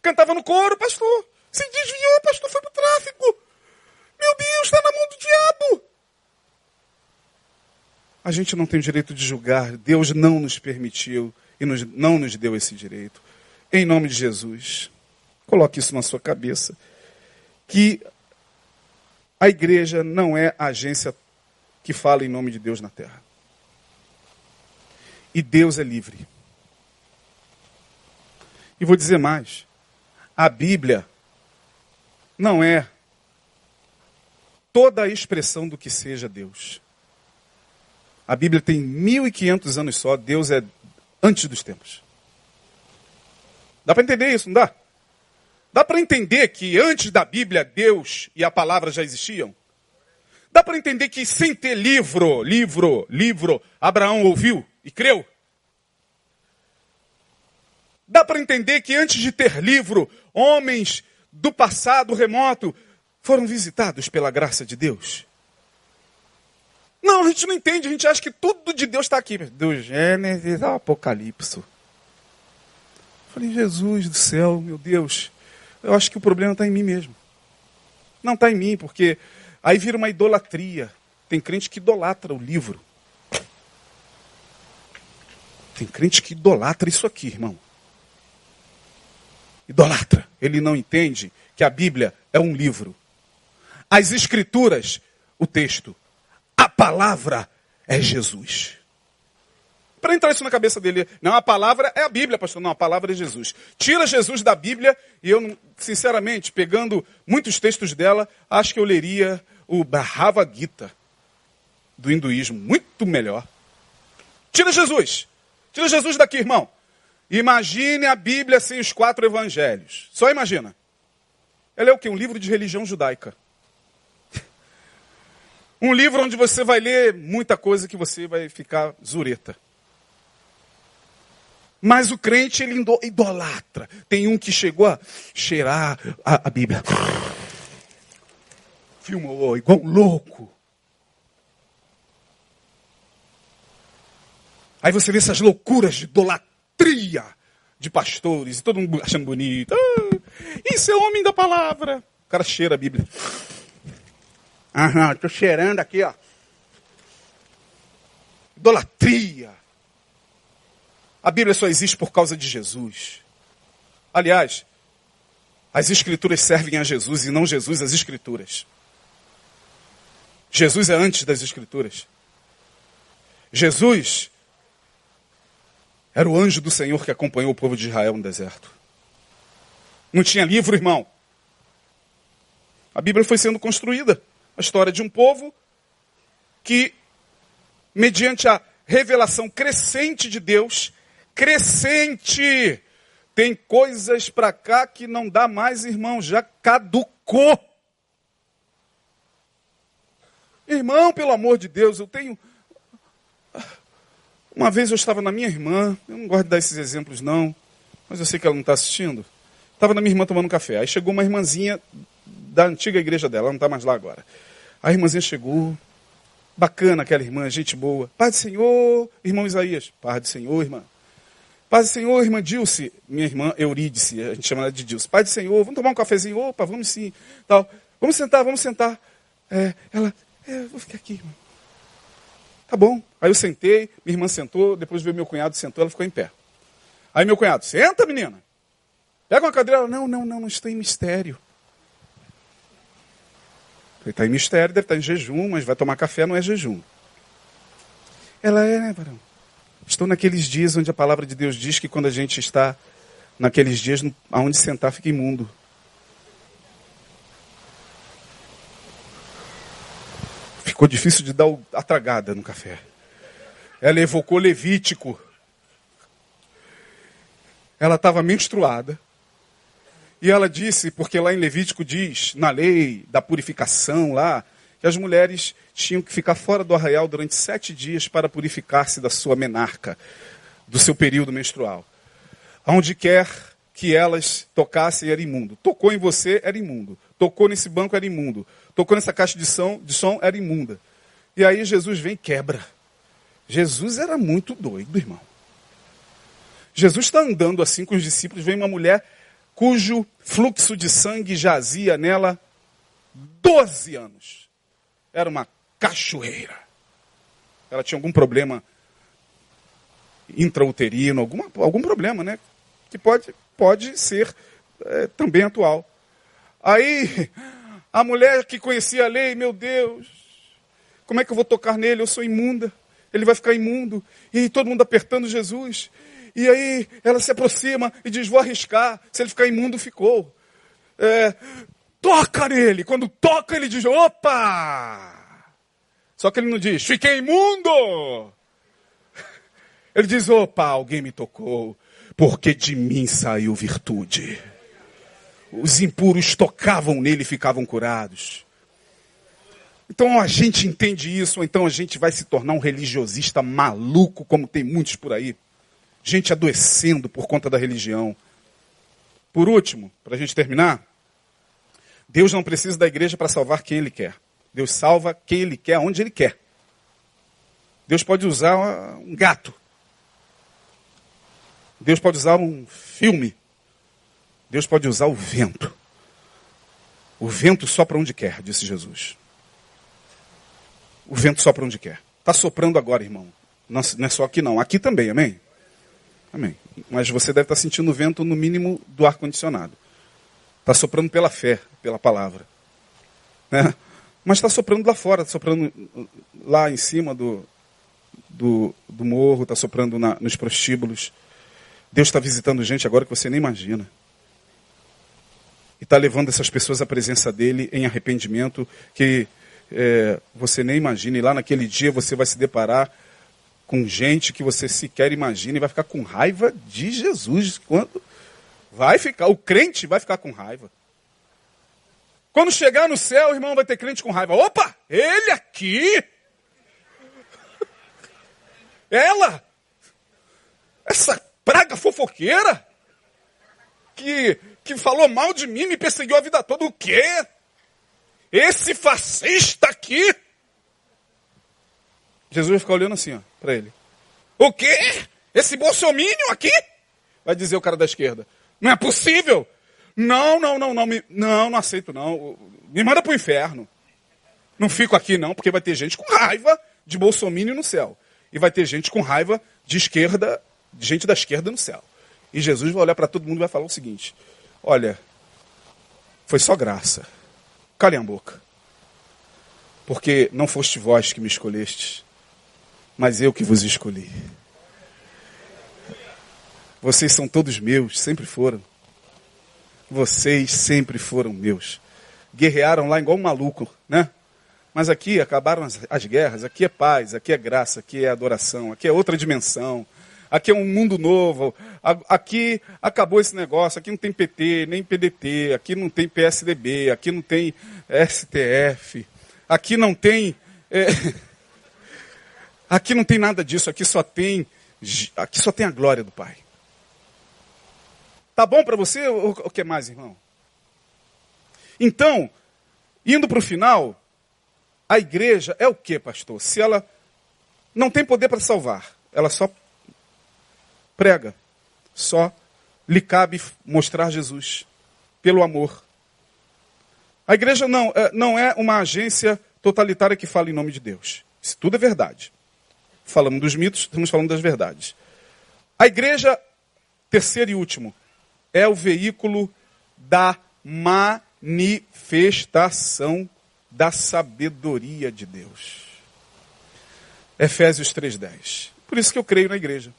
Cantava no coro, pastor. Se desviou, pastor, foi pro tráfico. Meu Deus, está na mão do diabo. A gente não tem o direito de julgar. Deus não nos permitiu e nos, não nos deu esse direito. Em nome de Jesus, coloque isso na sua cabeça. Que a igreja não é a agência que fala em nome de Deus na terra. E Deus é livre. E vou dizer mais: a Bíblia não é toda a expressão do que seja Deus. A Bíblia tem 1500 anos só, Deus é antes dos tempos. Dá para entender isso, não dá? Dá para entender que antes da Bíblia Deus e a palavra já existiam? Dá para entender que sem ter livro, livro, livro, Abraão ouviu e creu? Dá para entender que antes de ter livro, homens do passado remoto foram visitados pela graça de Deus? Não, a gente não entende, a gente acha que tudo de Deus está aqui. Do Gênesis ao Apocalipse. falei, Jesus do céu, meu Deus, eu acho que o problema está em mim mesmo. Não está em mim, porque aí vira uma idolatria. Tem crente que idolatra o livro. Tem crente que idolatra isso aqui, irmão. Idolatra. Ele não entende que a Bíblia é um livro. As Escrituras, o texto. Palavra é Jesus. Para entrar isso na cabeça dele, não, a palavra é a Bíblia, pastor. Não, a palavra é Jesus. Tira Jesus da Bíblia e eu, sinceramente, pegando muitos textos dela, acho que eu leria o Bhagavad Gita do hinduísmo, muito melhor. Tira Jesus. Tira Jesus daqui, irmão. Imagine a Bíblia sem os quatro evangelhos. Só imagina. Ela é o que? Um livro de religião judaica. Um livro onde você vai ler muita coisa que você vai ficar zureta. Mas o crente, ele idolatra. Tem um que chegou a cheirar a, a Bíblia. Filmou igual um louco. Aí você vê essas loucuras de idolatria de pastores, e todo mundo achando bonito. Ah, isso é homem da palavra. O cara cheira a Bíblia. Aham, estou cheirando aqui, ó. Idolatria. A Bíblia só existe por causa de Jesus. Aliás, as Escrituras servem a Jesus e não Jesus às Escrituras. Jesus é antes das Escrituras. Jesus era o anjo do Senhor que acompanhou o povo de Israel no deserto. Não tinha livro, irmão. A Bíblia foi sendo construída. A história de um povo que, mediante a revelação crescente de Deus, crescente, tem coisas para cá que não dá mais, irmão, já caducou. Irmão, pelo amor de Deus, eu tenho uma vez eu estava na minha irmã, eu não gosto de dar esses exemplos não, mas eu sei que ela não está assistindo. Estava na minha irmã tomando café. Aí chegou uma irmãzinha da antiga igreja dela, ela não está mais lá agora. A irmãzinha chegou, bacana aquela irmã, gente boa. Paz do Senhor, irmão Isaías. Paz do Senhor, irmã. Paz do Senhor, irmã Dilce. Minha irmã Eurídice, a gente chama ela de Dilce. Paz do Senhor, vamos tomar um cafezinho? Opa, vamos sim. Tal. Vamos sentar, vamos sentar. É, ela, é, vou ficar aqui, irmã. Tá bom. Aí eu sentei, minha irmã sentou, depois veio meu cunhado, sentou, ela ficou em pé. Aí meu cunhado, senta menina. Pega uma cadeira. Ela, não, não, não, não estou em mistério. Ele está em mistério, deve estar em jejum, mas vai tomar café, não é jejum. Ela é, né, varão? Estou naqueles dias onde a palavra de Deus diz que quando a gente está naqueles dias, aonde sentar fica imundo. Ficou difícil de dar a tragada no café. Ela evocou Levítico. Ela estava menstruada. E ela disse, porque lá em Levítico diz, na lei da purificação lá, que as mulheres tinham que ficar fora do arraial durante sete dias para purificar-se da sua menarca, do seu período menstrual. Aonde quer que elas tocassem era imundo. Tocou em você, era imundo. Tocou nesse banco, era imundo. Tocou nessa caixa de som, de som era imunda. E aí Jesus vem e quebra. Jesus era muito doido, irmão. Jesus está andando assim com os discípulos, vem uma mulher cujo fluxo de sangue jazia nela 12 anos. Era uma cachoeira. Ela tinha algum problema intrauterino, alguma, algum problema, né? Que pode, pode ser é, também atual. Aí a mulher que conhecia a lei, meu Deus, como é que eu vou tocar nele? Eu sou imunda. Ele vai ficar imundo. E todo mundo apertando Jesus. E aí ela se aproxima e diz: Vou arriscar. Se ele ficar imundo, ficou. É, toca nele. Quando toca, ele diz: Opa! Só que ele não diz: Fiquei imundo. (laughs) Ele diz: Opa, alguém me tocou. Porque de mim saiu virtude os impuros tocavam nele e ficavam curados. Então a gente entende isso, ou então a gente vai se tornar um religiosista maluco, como tem muitos por aí. Gente adoecendo por conta da religião. Por último, para a gente terminar, Deus não precisa da igreja para salvar quem Ele quer. Deus salva quem Ele quer, onde Ele quer. Deus pode usar um gato. Deus pode usar um filme. Deus pode usar o vento. O vento sopra onde quer, disse Jesus. O vento sopra onde quer. Está soprando agora, irmão. Não, é só aqui não, aqui também, amém? Amém. Mas você deve estar sentindo o vento, no mínimo, do ar-condicionado. Está soprando pela fé, pela palavra. Né? Mas está soprando lá fora, está soprando lá em cima do, do, do morro, está soprando na, nos prostíbulos. Deus está visitando gente agora que você nem imagina. E está levando essas pessoas à presença dele em arrependimento que é, você nem imagina. E lá naquele dia você vai se deparar com gente que você sequer imagina e vai ficar com raiva de Jesus. Quando vai ficar, o crente vai ficar com raiva. Quando chegar no céu, o irmão vai ter crente com raiva. Opa, ele aqui. Ela. Essa praga fofoqueira. Que, que falou mal de mim, me perseguiu a vida toda. O quê? Esse fascista aqui. Jesus vai ficar olhando assim, ó, para ele. O quê? Esse bolsomínio aqui? Vai dizer o cara da esquerda. Não é possível. Não, não, não, não, me, não, não aceito não. Me manda para o inferno. Não fico aqui não, porque vai ter gente com raiva de bolsomínio no céu. E vai ter gente com raiva de esquerda, de gente da esquerda no céu. E Jesus vai olhar para todo mundo e vai falar o seguinte: Olha, foi só graça. Calem a boca. Porque não foste vós que me escolhestes, mas eu que vos escolhi. Vocês são todos meus, sempre foram. Vocês sempre foram meus. Guerrearam lá igual um maluco, né? Mas aqui acabaram as, as, guerras, aqui é paz, aqui é graça, aqui é adoração, aqui é outra dimensão, aqui é um mundo novo, aqui acabou esse negócio, aqui não tem PT, nem PDT, aqui não tem PSDB, aqui não tem STF, aqui não tem. É, (laughs) aqui não tem nada disso, aqui só tem. Aqui só tem a glória do Pai. Tá bom para você ou o que mais, irmão? Então, indo para o final, a igreja é o que, pastor? Se ela não tem poder para salvar, ela só prega, só lhe cabe mostrar Jesus pelo amor. A igreja não, é, não é uma agência totalitária que fala em nome de Deus. Isso tudo é verdade. Falamos dos mitos, estamos falando das verdades. A igreja, terceiro e último, é o veículo da manifestação da sabedoria de Deus. Efésios 3:10. Por isso que eu creio na igreja.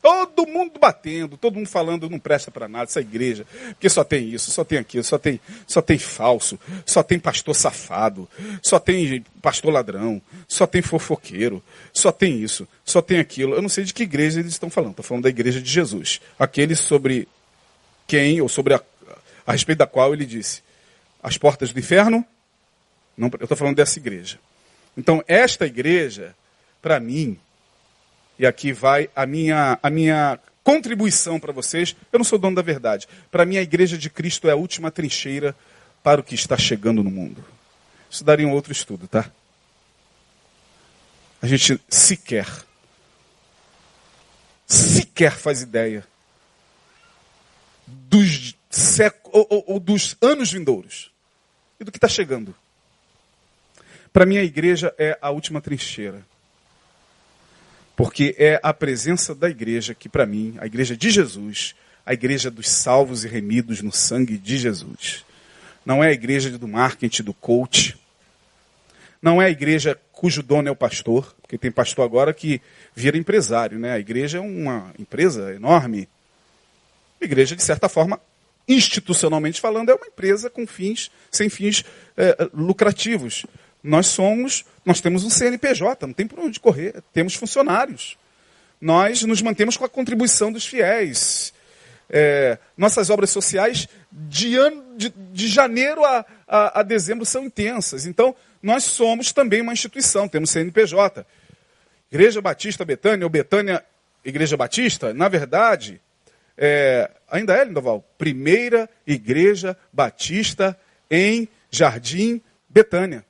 Todo mundo batendo, todo mundo falando, não presta para nada essa igreja, porque só tem isso, só tem aquilo, só tem, só tem falso, só tem pastor safado, só tem pastor ladrão, só tem fofoqueiro, só tem isso, só tem aquilo. Eu não sei de que igreja eles estão falando, estou falando da igreja de Jesus, aquele sobre quem, ou sobre a, a respeito da qual ele disse, as portas do inferno, não, eu estou falando dessa igreja. Então, esta igreja, para mim, e aqui vai a minha, a minha contribuição para vocês. Eu não sou dono da verdade. Para mim, a igreja de Cristo é a última trincheira para o que está chegando no mundo. Isso daria um outro estudo, tá? A gente sequer, sequer faz ideia dos, ou, ou, ou dos anos vindouros e do que está chegando. Para mim, a igreja é a última trincheira. Porque é a presença da igreja que, para mim, a igreja de Jesus, a igreja dos salvos e remidos no sangue de Jesus. Não é a igreja do marketing, do coach. Não é a igreja cujo dono é o pastor, porque tem pastor agora que vira empresário, né? A igreja é uma empresa enorme. A igreja, de certa forma, institucionalmente falando, é uma empresa com fins, sem fins é, lucrativos. Nós somos, nós temos um CNPJ, não tem por onde correr, temos funcionários. Nós nos mantemos com a contribuição dos fiéis. É, nossas obras sociais de, ano, de, de janeiro a, a, a, dezembro são intensas. Então, nós somos também uma instituição, temos CNPJ. Igreja Batista Betânia, ou Betânia Igreja Batista, na verdade, é, ainda é, Lindoval, primeira Igreja Batista em Jardim Betânia.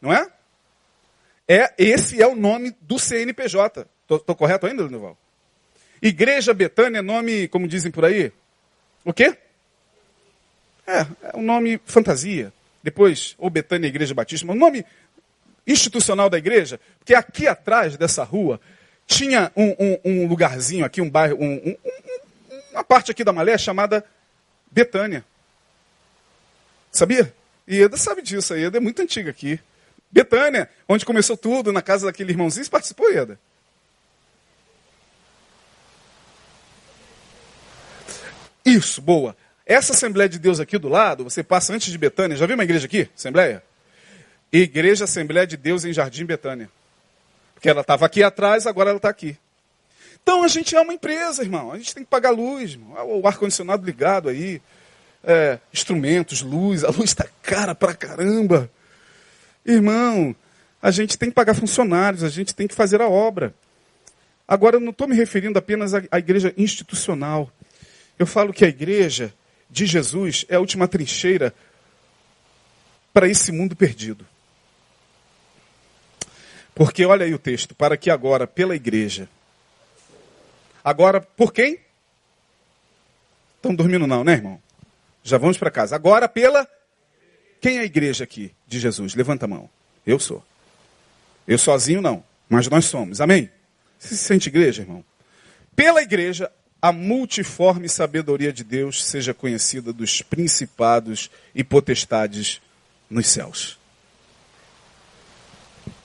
Não é? É Esse é o nome do CNPJ. Estou correto ainda, Lenival? Igreja Betânia é nome, como dizem por aí? O quê? É, é um nome fantasia. Depois, ou Betânia Igreja Batista, um nome institucional da igreja, porque aqui atrás dessa rua tinha um, um, um lugarzinho aqui, um bairro, um, uma parte aqui da Malé chamada Betânia. Sabia? Ieda sabe disso, a Ieda é muito antiga aqui. Betânia, onde começou tudo, na casa daquele irmãozinho, você participou, Ieda? Isso, boa. Essa Assembleia de Deus aqui do lado, você passa antes de Betânia. Já viu uma igreja aqui? Assembleia? Igreja Assembleia de Deus em Jardim Betânia. Porque ela estava aqui atrás, agora ela está aqui. Então a gente é uma empresa, irmão. A gente tem que pagar luz, irmão. o ar-condicionado ligado aí. É, instrumentos, luz. A luz está cara pra caramba. Irmão, a gente tem que pagar funcionários, a gente tem que fazer a obra. Agora, eu não estou me referindo apenas à, à igreja institucional. Eu falo que a igreja de Jesus é a última trincheira para esse mundo perdido. Porque olha aí o texto, para que agora, pela igreja. Agora, por quem? Estão dormindo não, né, irmão? Já vamos para casa. Agora, pela. Quem é a igreja aqui de Jesus? Levanta a mão. Eu sou. Eu sozinho não, mas nós somos. Amém? Você se sente igreja, irmão? Pela igreja, a multiforme sabedoria de Deus seja conhecida dos principados e potestades nos céus.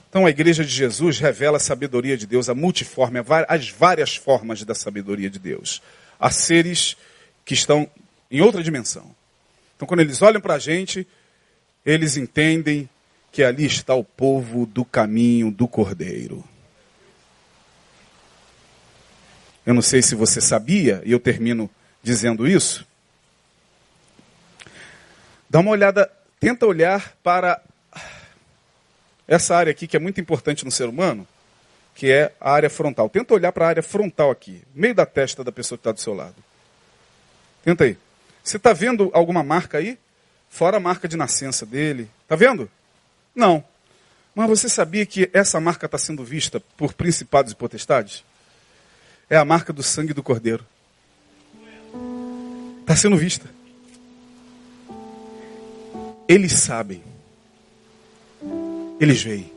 Então a igreja de Jesus revela a sabedoria de Deus, a multiforme, as várias formas da sabedoria de Deus. Há seres que estão em outra dimensão. Então quando eles olham para a gente, eles entendem que ali está o povo do caminho do Cordeiro. Eu não sei se você sabia, e eu termino dizendo isso. Dá uma olhada, tenta olhar para essa área aqui que é muito importante no ser humano, que é a área frontal. Tenta olhar para a área frontal aqui, meio da testa da pessoa que está do seu lado. Tenta aí. Você está vendo alguma marca aí? Fora a marca de nascença dele. Está vendo? Não. Mas você sabia que essa marca está sendo vista por principados e potestades? é a marca do sangue do Cordeiro. Está sendo vista. Eles sabem. Eles veem.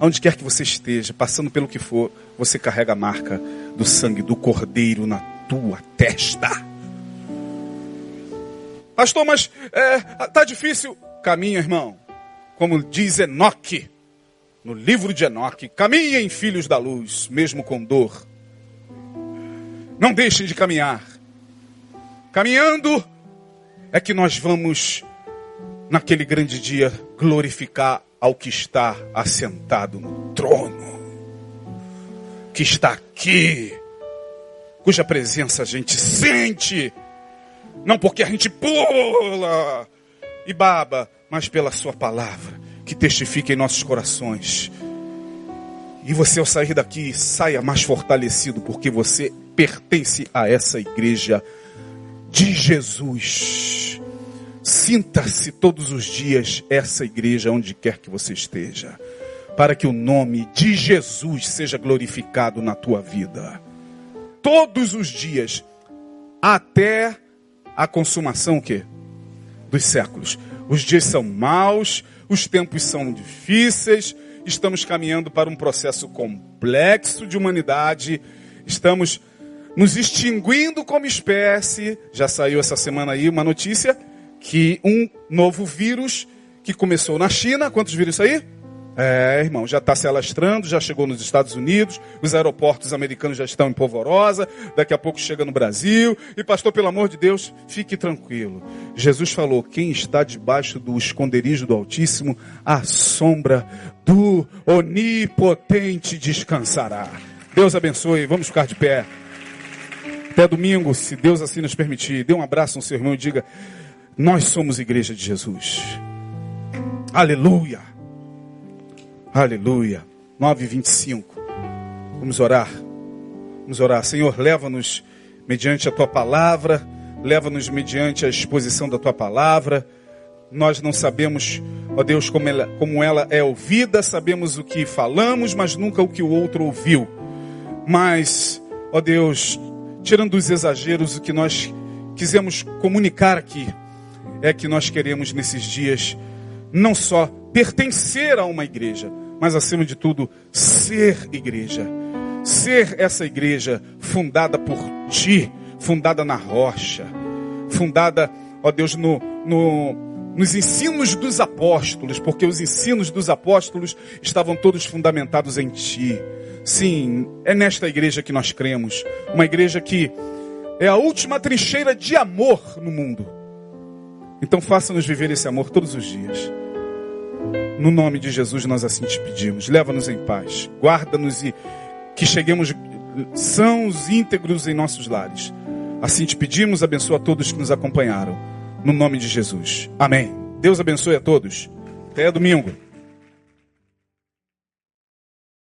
Onde quer que você esteja, passando pelo que for, você carrega a marca do sangue do Cordeiro na tua testa. Pastor, mas é, tá difícil. Caminha, irmão. Como diz Enoque no livro de Enoque, caminhem, filhos da luz, mesmo com dor. Não deixem de caminhar. Caminhando é que nós vamos, naquele grande dia, glorificar ao que está assentado no trono, que está aqui, cuja presença a gente sente, não porque a gente pula e baba, mas pela Sua palavra que testifique em nossos corações. E você, ao sair daqui, saia mais fortalecido, porque você pertence a essa igreja de Jesus. Sinta-se todos os dias essa igreja, onde quer que você esteja, para que o nome de Jesus seja glorificado na tua vida. Todos os dias, até a consumação o quê? dos séculos. Os dias são maus, os tempos são difíceis, estamos caminhando para um processo complexo de humanidade, estamos nos extinguindo como espécie. Já saiu essa semana aí uma notícia que um novo vírus que começou na China, quantos isso aí? É, irmão, já está se alastrando, já chegou nos Estados Unidos, os aeroportos americanos já estão em polvorosa, daqui a pouco chega no Brasil. E, pastor, pelo amor de Deus, fique tranquilo. Jesus falou: quem está debaixo do esconderijo do Altíssimo, a sombra do Onipotente descansará. Deus abençoe, vamos ficar de pé. Até domingo, se Deus assim nos permitir. Dê um abraço no seu irmão e diga: Nós somos igreja de Jesus. Aleluia. Aleluia. 9:25. Vamos orar. Vamos orar. Senhor, leva-nos mediante a tua palavra, leva-nos mediante a exposição da tua palavra. Nós não sabemos, ó Deus, como ela, como ela é ouvida, sabemos o que falamos, mas nunca o que o outro ouviu. Mas, ó Deus, tirando os exageros, o que nós quisemos comunicar aqui é que nós queremos nesses dias não só pertencer a uma igreja, mas acima de tudo, ser igreja. Ser essa igreja fundada por ti, fundada na rocha, fundada, ó Deus, no, no, nos ensinos dos apóstolos, porque os ensinos dos apóstolos estavam todos fundamentados em ti. Sim, é nesta igreja que nós cremos. Uma igreja que é a última trincheira de amor no mundo. Então faça-nos viver esse amor todos os dias. No nome de Jesus nós assim te pedimos. Leva-nos em paz. Guarda-nos e que cheguemos sãos, íntegros em nossos lares. Assim te pedimos, abençoa a todos que nos acompanharam. No nome de Jesus. Amém. Deus abençoe a todos. Até domingo.